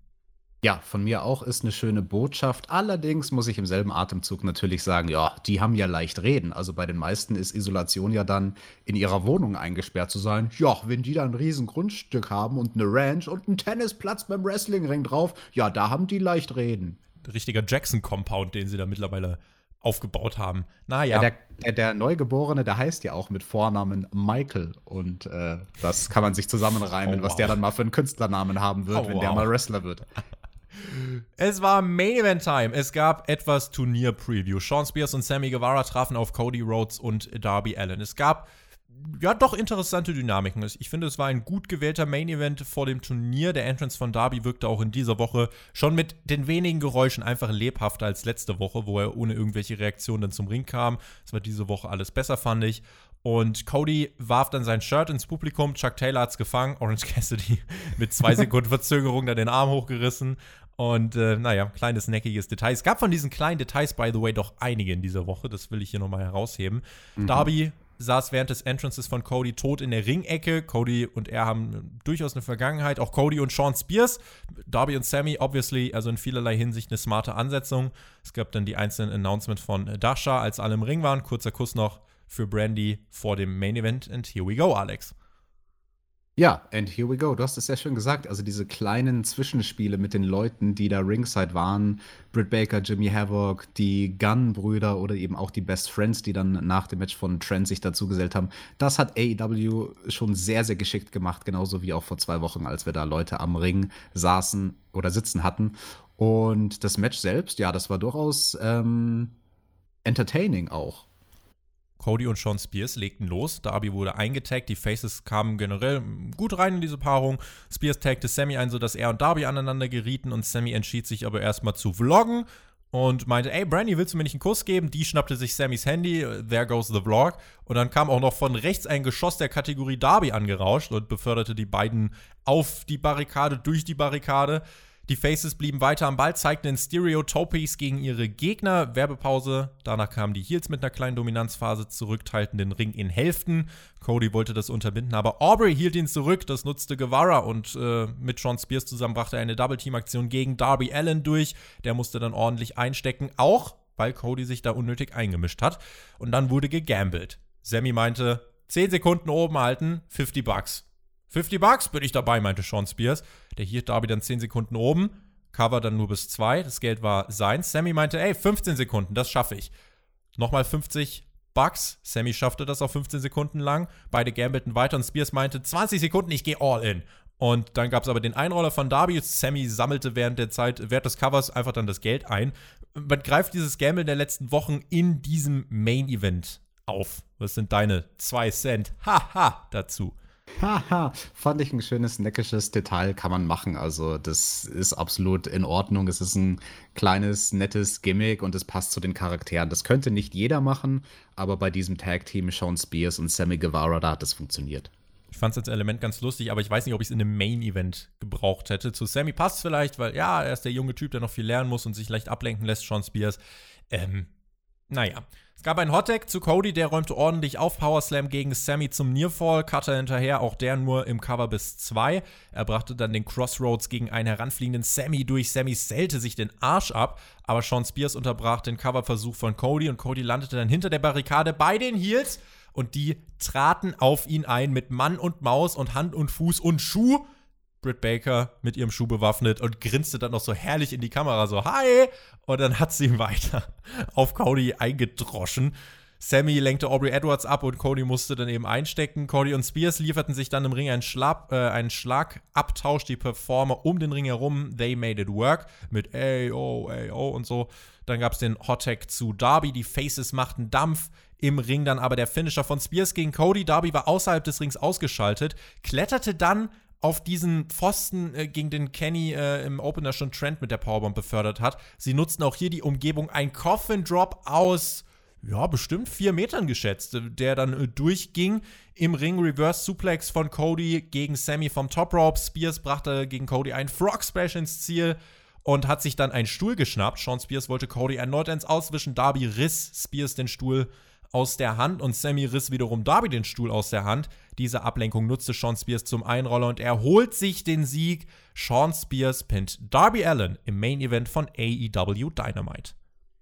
S2: Ja, von mir auch ist eine schöne Botschaft. Allerdings muss ich im selben Atemzug natürlich sagen, ja, die haben ja leicht reden. Also bei den meisten ist Isolation ja dann in ihrer Wohnung eingesperrt zu sein. Ja, wenn die da ein riesen Grundstück haben und eine Ranch und einen Tennisplatz beim Wrestlingring drauf, ja, da haben die leicht reden.
S1: Richtiger Jackson-Compound, den sie da mittlerweile aufgebaut haben. Naja.
S2: Ja, der, der, Neugeborene, der heißt ja auch mit Vornamen Michael. Und äh, das kann man sich zusammenreimen, oh, wow. was der dann mal für einen Künstlernamen haben wird, oh, wenn wow. der mal Wrestler wird.
S1: Es war Main Event Time. Es gab etwas Turnier-Preview. Sean Spears und Sammy Guevara trafen auf Cody Rhodes und Darby Allen. Es gab ja, doch interessante Dynamiken. Ich finde, es war ein gut gewählter Main Event vor dem Turnier. Der Entrance von Darby wirkte auch in dieser Woche schon mit den wenigen Geräuschen einfach lebhafter als letzte Woche, wo er ohne irgendwelche Reaktionen dann zum Ring kam. Es war diese Woche alles besser, fand ich. Und Cody warf dann sein Shirt ins Publikum. Chuck Taylor hat es gefangen. Orange Cassidy mit zwei Sekunden Verzögerung dann den Arm hochgerissen. Und äh, naja, kleines neckiges Detail. Es gab von diesen kleinen Details, by the way, doch einige in dieser Woche. Das will ich hier nochmal herausheben. Mhm. Darby saß während des Entrances von Cody tot in der Ringecke. Cody und er haben durchaus eine Vergangenheit. Auch Cody und Sean Spears. Darby und Sammy, obviously, also in vielerlei Hinsicht eine smarte Ansetzung. Es gab dann die einzelnen Announcements von Dasha, als alle im Ring waren. Kurzer Kuss noch für Brandy vor dem Main Event. And here we go, Alex.
S2: Ja, and here we go. Du hast es sehr schön gesagt. Also diese kleinen Zwischenspiele mit den Leuten, die da ringside waren. Britt Baker, Jimmy Havoc, die Gunn-Brüder oder eben auch die Best Friends, die dann nach dem Match von Trent sich dazugesellt haben. Das hat AEW schon sehr, sehr geschickt gemacht. Genauso wie auch vor zwei Wochen, als wir da Leute am Ring saßen oder sitzen hatten. Und das Match selbst, ja, das war durchaus ähm, entertaining auch.
S1: Cody und Sean Spears legten los. Darby wurde eingetaggt. Die Faces kamen generell gut rein in diese Paarung. Spears tagte Sammy ein, sodass er und Darby aneinander gerieten und Sammy entschied sich aber erstmal zu vloggen und meinte, ey, Brandy, willst du mir nicht einen Kuss geben? Die schnappte sich Sammys Handy, there goes the vlog. Und dann kam auch noch von rechts ein Geschoss der Kategorie Darby angerauscht und beförderte die beiden auf die Barrikade, durch die Barrikade. Die Faces blieben weiter am Ball, zeigten in Stereotopies gegen ihre Gegner. Werbepause. Danach kamen die Heels mit einer kleinen Dominanzphase zurück, teilten den Ring in Hälften. Cody wollte das unterbinden, aber Aubrey hielt ihn zurück. Das nutzte Guevara und äh, mit Sean Spears zusammen brachte er eine Double-Team-Aktion gegen Darby Allen durch. Der musste dann ordentlich einstecken, auch weil Cody sich da unnötig eingemischt hat. Und dann wurde gegambelt. Sammy meinte, 10 Sekunden oben halten, 50 Bucks. 50 Bucks bin ich dabei, meinte Sean Spears. Der hielt Darby dann 10 Sekunden oben. Cover dann nur bis 2. Das Geld war sein. Sammy meinte, ey, 15 Sekunden, das schaffe ich. Nochmal 50 Bucks. Sammy schaffte das auch 15 Sekunden lang. Beide gambelten weiter und Spears meinte, 20 Sekunden, ich gehe all in. Und dann gab es aber den Einroller von Darby. Sammy sammelte während der Zeit, während des Covers einfach dann das Geld ein. Man greift dieses Gamble der letzten Wochen in diesem Main Event auf. Was sind deine 2 Cent? Haha dazu.
S2: Haha, fand ich ein schönes, neckisches Detail, kann man machen. Also, das ist absolut in Ordnung. Es ist ein kleines, nettes Gimmick und es passt zu den Charakteren. Das könnte nicht jeder machen, aber bei diesem Tag-Team Sean Spears und Sammy Guevara, da hat das funktioniert.
S1: Ich fand es als Element ganz lustig, aber ich weiß nicht, ob ich es in einem Main-Event gebraucht hätte. Zu Sammy passt es vielleicht, weil ja, er ist der junge Typ, der noch viel lernen muss und sich leicht ablenken lässt, Sean Spears. Ähm, Naja. Es gab einen Hottag zu Cody, der räumte ordentlich auf. Powerslam gegen Sammy zum Nearfall. Cutter hinterher, auch der nur im Cover bis 2. Er brachte dann den Crossroads gegen einen heranfliegenden Sammy durch. Sammy zählte sich den Arsch ab, aber Sean Spears unterbrach den Coverversuch von Cody und Cody landete dann hinter der Barrikade bei den Heels und die traten auf ihn ein mit Mann und Maus und Hand und Fuß und Schuh. Britt Baker mit ihrem Schuh bewaffnet und grinste dann noch so herrlich in die Kamera, so Hi! Und dann hat sie ihn weiter auf Cody eingedroschen. Sammy lenkte Aubrey Edwards ab und Cody musste dann eben einstecken. Cody und Spears lieferten sich dann im Ring einen, Schlag, äh, einen Schlagabtausch, die Performer um den Ring herum. They made it work mit AO, AO und so. Dann gab es den Hottag zu Darby. Die Faces machten Dampf im Ring. Dann aber der Finisher von Spears gegen Cody. Darby war außerhalb des Rings ausgeschaltet, kletterte dann auf diesen Pfosten, äh, gegen den Kenny äh, im Opener schon Trent mit der Powerbomb befördert hat. Sie nutzten auch hier die Umgebung. Ein Coffin Drop aus, ja, bestimmt vier Metern geschätzt, äh, der dann äh, durchging. Im Ring Reverse Suplex von Cody gegen Sammy vom Top Rope. Spears brachte gegen Cody einen Frog Splash ins Ziel und hat sich dann einen Stuhl geschnappt. Sean Spears wollte Cody erneut ins Auswischen. Darby riss Spears den Stuhl aus der Hand und Sammy riss wiederum Darby den Stuhl aus der Hand. Diese Ablenkung nutzte Sean Spears zum Einroller und er holt sich den Sieg. Sean Spears pinnt Darby Allen im Main Event von AEW Dynamite.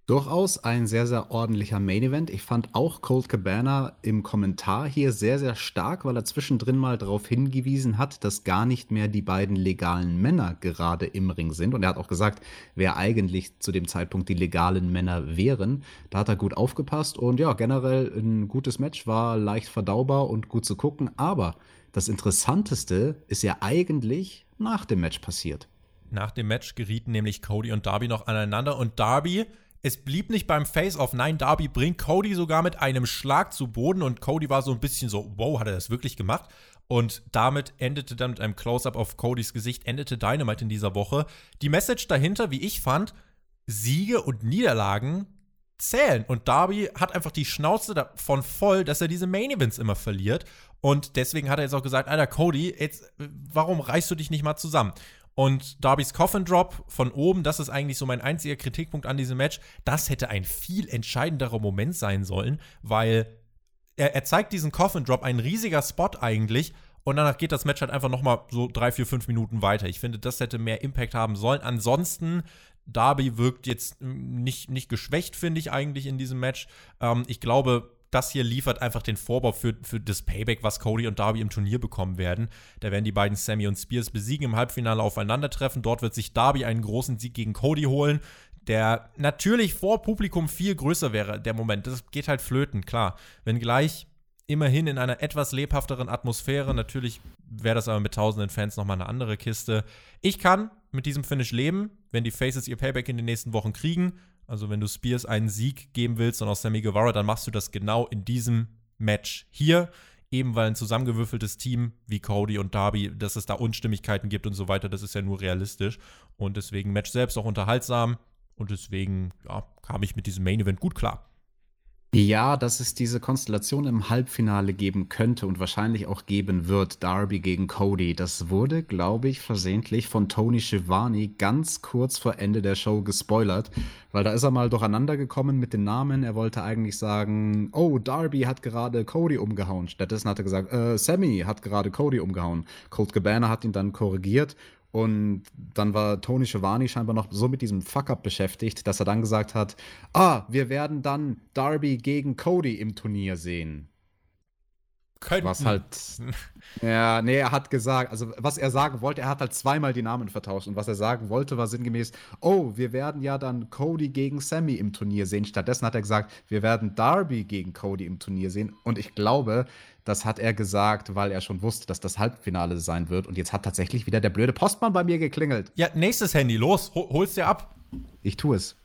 S2: Durchaus ein sehr, sehr ordentlicher Main Event. Ich fand auch Colt Cabana im Kommentar hier sehr, sehr stark, weil er zwischendrin mal darauf hingewiesen hat, dass gar nicht mehr die beiden legalen Männer gerade im Ring sind. Und er hat auch gesagt, wer eigentlich zu dem Zeitpunkt die legalen Männer wären. Da hat er gut aufgepasst und ja, generell ein gutes Match, war leicht verdaubar und gut zu gucken. Aber das Interessanteste ist ja eigentlich nach dem Match passiert.
S1: Nach dem Match gerieten nämlich Cody und Darby noch aneinander und Darby es blieb nicht beim Face-Off. Nein, Darby bringt Cody sogar mit einem Schlag zu Boden und Cody war so ein bisschen so, wow, hat er das wirklich gemacht? Und damit endete dann mit einem Close-Up auf Codys Gesicht, endete Dynamite in dieser Woche. Die Message dahinter, wie ich fand, Siege und Niederlagen zählen. Und Darby hat einfach die Schnauze davon voll, dass er diese Main Events immer verliert. Und deswegen hat er jetzt auch gesagt, Alter, Cody, jetzt, warum reißt du dich nicht mal zusammen? Und Darbys Coffin Drop von oben, das ist eigentlich so mein einziger Kritikpunkt an diesem Match. Das hätte ein viel entscheidenderer Moment sein sollen, weil er, er zeigt diesen Coffin Drop, ein riesiger Spot eigentlich. Und danach geht das Match halt einfach noch mal so drei, vier, fünf Minuten weiter. Ich finde, das hätte mehr Impact haben sollen. Ansonsten, Darby wirkt jetzt nicht, nicht geschwächt, finde ich eigentlich in diesem Match. Ähm, ich glaube, das hier liefert einfach den Vorbau für, für das Payback, was Cody und Darby im Turnier bekommen werden. Da werden die beiden Sammy und Spears besiegen, im Halbfinale aufeinandertreffen. Dort wird sich Darby einen großen Sieg gegen Cody holen, der natürlich vor Publikum viel größer wäre, der Moment. Das geht halt flöten, klar. Wenn gleich immerhin in einer etwas lebhafteren Atmosphäre. Natürlich wäre das aber mit tausenden Fans nochmal eine andere Kiste. Ich kann mit diesem Finish leben, wenn die Faces ihr Payback in den nächsten Wochen kriegen. Also wenn du Spears einen Sieg geben willst und auch Sammy Guevara, dann machst du das genau in diesem Match hier. Eben weil ein zusammengewürfeltes Team wie Cody und Darby, dass es da Unstimmigkeiten gibt und so weiter, das ist ja nur realistisch. Und deswegen Match selbst auch unterhaltsam. Und deswegen ja, kam ich mit diesem Main Event gut klar.
S2: Ja, dass es diese Konstellation im Halbfinale geben könnte und wahrscheinlich auch geben wird, Darby gegen Cody, das wurde, glaube ich, versehentlich von Tony Schiavone ganz kurz vor Ende der Show gespoilert, weil da ist er mal durcheinander gekommen mit den Namen. Er wollte eigentlich sagen, oh, Darby hat gerade Cody umgehauen. Stattdessen hat er gesagt, äh, Sammy hat gerade Cody umgehauen. Colt Cabana hat ihn dann korrigiert und dann war Tony Schiavone scheinbar noch so mit diesem Fuck-up beschäftigt, dass er dann gesagt hat: Ah, wir werden dann Darby gegen Cody im Turnier sehen. Könnten. Was halt. Ja, nee, er hat gesagt, also was er sagen wollte, er hat halt zweimal die Namen vertauscht. Und was er sagen wollte, war sinngemäß: Oh, wir werden ja dann Cody gegen Sammy im Turnier sehen. Stattdessen hat er gesagt, wir werden Darby gegen Cody im Turnier sehen. Und ich glaube, das hat er gesagt, weil er schon wusste, dass das Halbfinale sein wird. Und jetzt hat tatsächlich wieder der blöde Postmann bei mir geklingelt.
S1: Ja, nächstes Handy, los, hol, hol's dir ab.
S2: Ich tue es.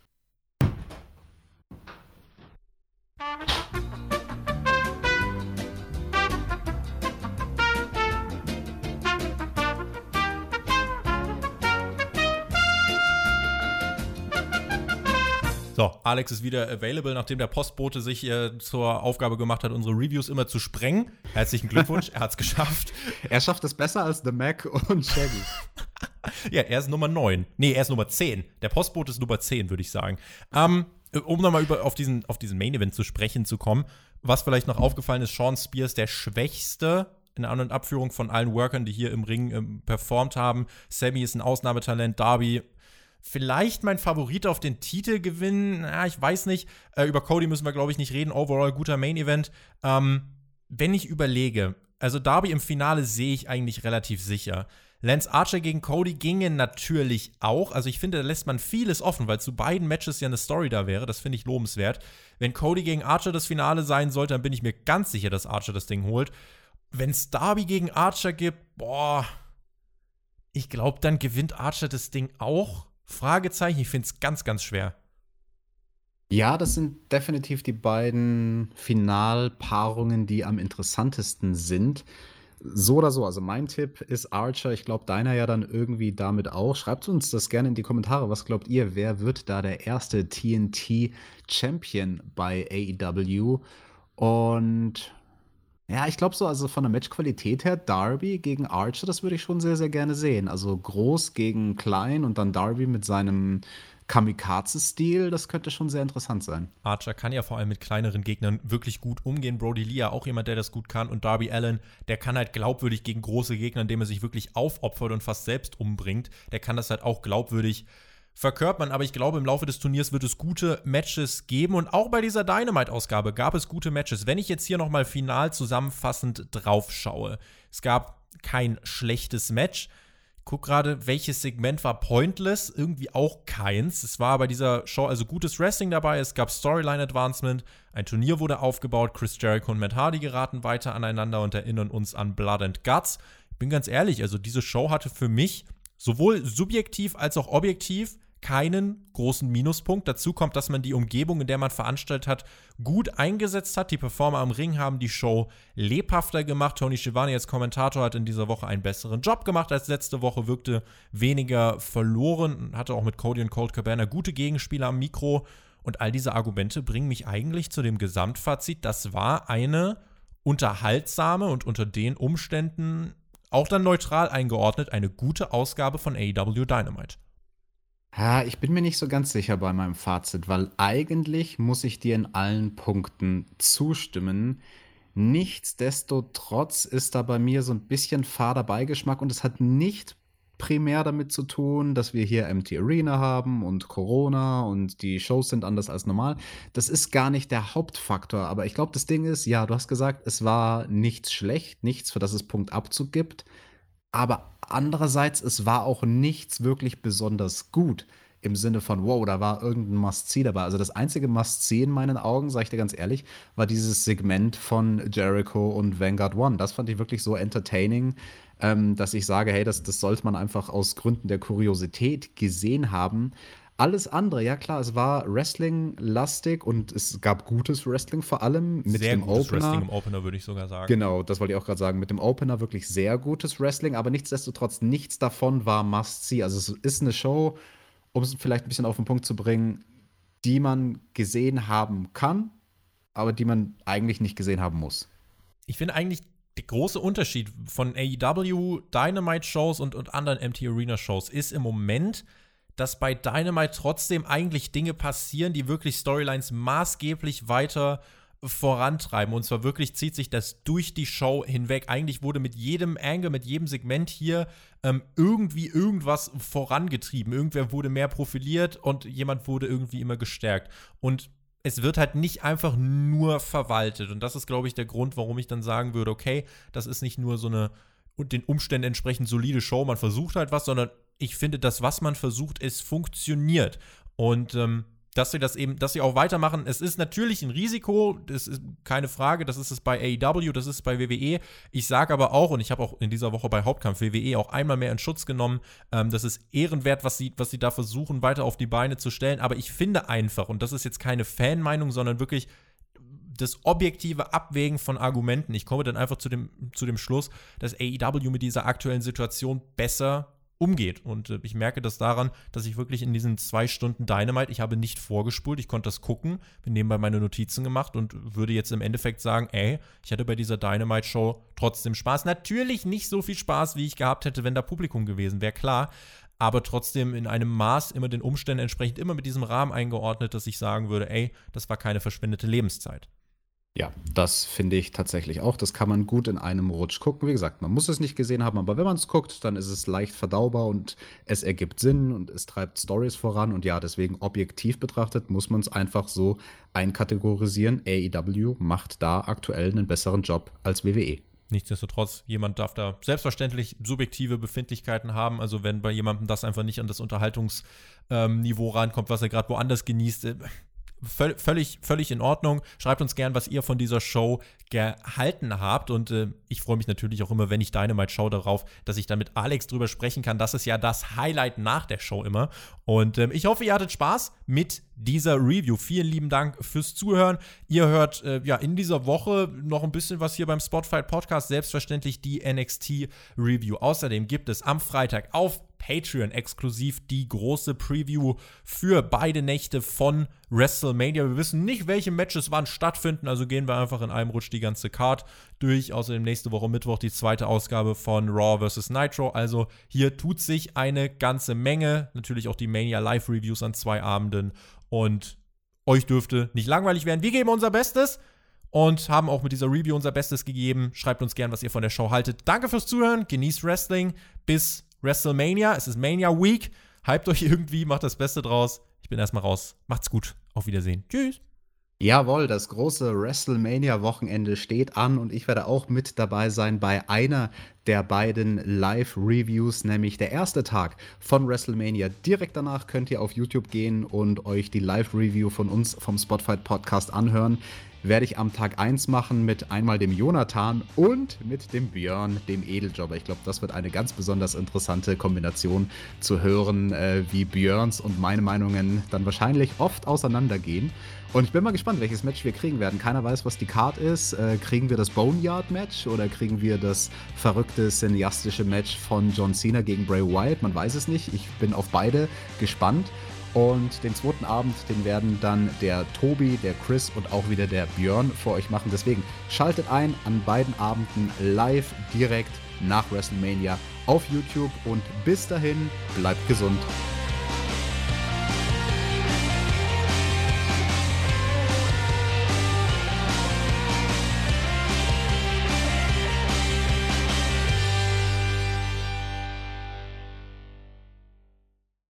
S1: So, Alex ist wieder available, nachdem der Postbote sich äh, zur Aufgabe gemacht hat, unsere Reviews immer zu sprengen. Herzlichen Glückwunsch, er hat es geschafft.
S2: Er schafft es besser als The Mac und Shaggy.
S1: ja, er ist Nummer 9. Nee, er ist Nummer 10. Der Postbote ist Nummer 10, würde ich sagen. Ähm, Äh, um nochmal auf diesen, auf diesen Main Event zu sprechen zu kommen, was vielleicht noch aufgefallen ist, Sean Spears, der schwächste in An- und Abführung von allen Workern, die hier im Ring ähm, performt haben. Sammy ist ein Ausnahmetalent, Darby vielleicht mein Favorit auf den Titel gewinnen. Ja, ich weiß nicht. Äh, über Cody müssen wir, glaube ich, nicht reden. Overall guter Main Event. Ähm, wenn ich überlege, also Darby im Finale sehe ich eigentlich relativ sicher. Lance Archer gegen Cody ginge natürlich auch. Also ich finde, da lässt man vieles offen, weil zu beiden Matches ja eine Story da wäre. Das finde ich lobenswert. Wenn Cody gegen Archer das Finale sein sollte, dann bin ich mir ganz sicher, dass Archer das Ding holt. Wenn es Darby gegen Archer gibt, boah, ich glaube, dann gewinnt Archer das Ding auch. Fragezeichen, ich finde es ganz, ganz schwer.
S2: Ja, das sind definitiv die beiden Finalpaarungen, die am interessantesten sind. So oder so, also mein Tipp ist Archer. Ich glaube, deiner ja dann irgendwie damit auch. Schreibt uns das gerne in die Kommentare. Was glaubt ihr? Wer wird da der erste TNT-Champion bei AEW? Und ja, ich glaube so, also von der Matchqualität her, Darby gegen Archer, das würde ich schon sehr, sehr gerne sehen. Also groß gegen klein und dann Darby mit seinem Kamikaze-Stil, das könnte schon sehr interessant sein.
S1: Archer kann ja vor allem mit kleineren Gegnern wirklich gut umgehen. Brody Lee auch jemand, der das gut kann. Und Darby Allen, der kann halt glaubwürdig gegen große Gegner, indem er sich wirklich aufopfert und fast selbst umbringt. Der kann das halt auch glaubwürdig verkörpern. Aber ich glaube, im Laufe des Turniers wird es gute Matches geben. Und auch bei dieser Dynamite-Ausgabe gab es gute Matches. Wenn ich jetzt hier nochmal final zusammenfassend drauf schaue, es gab kein schlechtes Match guck gerade, welches Segment war pointless, irgendwie auch keins. Es war bei dieser Show also gutes Wrestling dabei, es gab Storyline Advancement, ein Turnier wurde aufgebaut, Chris Jericho und Matt Hardy geraten weiter aneinander und erinnern uns an Blood and Guts. Ich bin ganz ehrlich, also diese Show hatte für mich sowohl subjektiv als auch objektiv keinen großen Minuspunkt. Dazu kommt, dass man die Umgebung, in der man veranstaltet hat, gut eingesetzt hat. Die Performer am Ring haben die Show lebhafter gemacht. Tony Schiavone als Kommentator hat in dieser Woche einen besseren Job gemacht als letzte Woche, wirkte weniger verloren, hatte auch mit Cody und Cold Cabana gute Gegenspieler am Mikro. Und all diese Argumente bringen mich eigentlich zu dem Gesamtfazit, das war eine unterhaltsame und unter den Umständen auch dann neutral eingeordnet eine gute Ausgabe von AEW Dynamite.
S2: Ja, ich bin mir nicht so ganz sicher bei meinem Fazit, weil eigentlich muss ich dir in allen Punkten zustimmen. Nichtsdestotrotz ist da bei mir so ein bisschen fader Beigeschmack und es hat nicht primär damit zu tun, dass wir hier MT Arena haben und Corona und die Shows sind anders als normal. Das ist gar nicht der Hauptfaktor, aber ich glaube, das Ding ist, ja, du hast gesagt, es war nichts schlecht, nichts, für das es Punktabzug gibt. Aber andererseits, es war auch nichts wirklich besonders gut im Sinne von, wow, da war irgendein Must-See dabei. Also das einzige Must-See in meinen Augen, sage ich dir ganz ehrlich, war dieses Segment von Jericho und Vanguard One. Das fand ich wirklich so entertaining, ähm, dass ich sage, hey, das, das sollte man einfach aus Gründen der Kuriosität gesehen haben. Alles andere, ja klar, es war Wrestling-lastig und es gab gutes Wrestling vor allem
S1: mit sehr dem gutes Opener. Wrestling im Opener, würde ich sogar sagen.
S2: Genau, das wollte ich auch gerade sagen. Mit dem Opener wirklich sehr gutes Wrestling, aber nichtsdestotrotz nichts davon war Must-See. Also es ist eine Show, um es vielleicht ein bisschen auf den Punkt zu bringen, die man gesehen haben kann, aber die man eigentlich nicht gesehen haben muss.
S1: Ich finde eigentlich der große Unterschied von AEW, Dynamite-Shows und, und anderen MT Arena-Shows ist im Moment, dass bei Dynamite trotzdem eigentlich Dinge passieren, die wirklich Storylines maßgeblich weiter vorantreiben. Und zwar wirklich zieht sich das durch die Show hinweg. Eigentlich wurde mit jedem Angle, mit jedem Segment hier ähm, irgendwie irgendwas vorangetrieben. Irgendwer wurde mehr profiliert und jemand wurde irgendwie immer gestärkt. Und es wird halt nicht einfach nur verwaltet. Und das ist, glaube ich, der Grund, warum ich dann sagen würde, okay, das ist nicht nur so eine und den Umständen entsprechend solide Show, man versucht halt was, sondern ich finde, das, was man versucht, es funktioniert. Und ähm, dass sie das eben, dass sie auch weitermachen. Es ist natürlich ein Risiko, das ist keine Frage, das ist es bei AEW, das ist es bei WWE. Ich sage aber auch, und ich habe auch in dieser Woche bei Hauptkampf WWE auch einmal mehr in Schutz genommen, ähm, das ist ehrenwert, was sie, was sie da versuchen, weiter auf die Beine zu stellen. Aber ich finde einfach, und das ist jetzt keine Fanmeinung, sondern wirklich das objektive Abwägen von Argumenten. Ich komme dann einfach zu dem, zu dem Schluss, dass AEW mit dieser aktuellen Situation besser umgeht. Und äh, ich merke das daran, dass ich wirklich in diesen zwei Stunden Dynamite, ich habe nicht vorgespult, ich konnte das gucken, bin nebenbei meine Notizen gemacht und würde jetzt im Endeffekt sagen, ey, ich hatte bei dieser Dynamite-Show trotzdem Spaß. Natürlich nicht so viel Spaß, wie ich gehabt hätte, wenn da Publikum gewesen wäre, klar. aber trotzdem in einem Maß, immer den Umständen entsprechend, immer mit diesem Rahmen eingeordnet, dass ich sagen würde, ey, das war keine verschwendete Lebenszeit.
S2: Ja, das finde ich tatsächlich auch. Das kann man gut in einem Rutsch gucken. Wie gesagt, man muss es nicht gesehen haben, aber wenn man es guckt, dann ist es leicht verdaubar und es ergibt Sinn und es treibt Stories voran. Und ja, deswegen objektiv betrachtet muss man es einfach so einkategorisieren. AEW macht da aktuell einen besseren Job als WWE.
S1: Nichtsdestotrotz, jemand darf da selbstverständlich subjektive Befindlichkeiten haben. Also wenn bei jemandem das einfach nicht an das Unterhaltungsniveau rankommt, was er gerade woanders genießt, äh, völlig, völlig in Ordnung. Schreibt uns gern, was ihr von dieser Show gehalten habt. Und äh, ich freue mich natürlich auch immer, wenn ich Dynamite schaue, darauf, dass ich dann mit Alex drüber sprechen kann. Das ist ja das Highlight nach der Show immer. Und ähm, ich hoffe, ihr hattet Spaß mit dieser Review. Vielen lieben Dank fürs Zuhören. Ihr hört äh, ja in dieser Woche noch ein bisschen was hier beim Spotfight Podcast. Selbstverständlich die NXT Review. Außerdem gibt es am Freitag auf Patreon exklusiv die große Preview für beide Nächte von WrestleMania. Wir wissen nicht, welche Matches wann stattfinden, also gehen wir einfach in einem Rutsch die ganze Card durch. Außerdem nächste Woche Mittwoch die zweite Ausgabe von Raw vs. Nitro. Also hier tut sich eine ganze Menge. Natürlich auch die Mania Live Reviews an zwei Abenden und euch dürfte nicht langweilig werden. Wir geben unser Bestes und haben auch mit dieser Review unser Bestes gegeben. Schreibt uns gern, was ihr von der Show haltet. Danke fürs Zuhören. Genießt Wrestling. Bis WrestleMania. Es ist Mania Week. Hypt euch irgendwie, macht das Beste draus. Ich bin erstmal raus. Macht's gut. Auf Wiedersehen. Tschüss.
S2: Jawohl, das große WrestleMania-Wochenende steht an und ich werde auch mit dabei sein bei einer der beiden Live-Reviews, nämlich der erste Tag von WrestleMania. Direkt danach könnt ihr auf YouTube gehen und euch die Live-Review von uns vom Spotfight Podcast anhören werde ich am Tag 1 machen mit einmal dem Jonathan und mit dem Björn, dem Edeljobber. Ich glaube, das wird eine ganz besonders interessante Kombination zu hören, äh, wie Björns und meine Meinungen dann wahrscheinlich oft auseinandergehen. Und ich bin mal gespannt, welches Match wir kriegen werden. Keiner weiß, was die Card ist. Äh, kriegen wir das Boneyard-Match oder kriegen wir das verrückte, cineastische Match von John Cena gegen Bray Wyatt? Man weiß es nicht. Ich bin auf beide gespannt. Und den zweiten Abend, den werden dann der Tobi, der Chris und auch wieder der Björn vor euch machen. Deswegen schaltet ein an beiden Abenden live direkt nach WrestleMania auf YouTube und bis dahin bleibt gesund.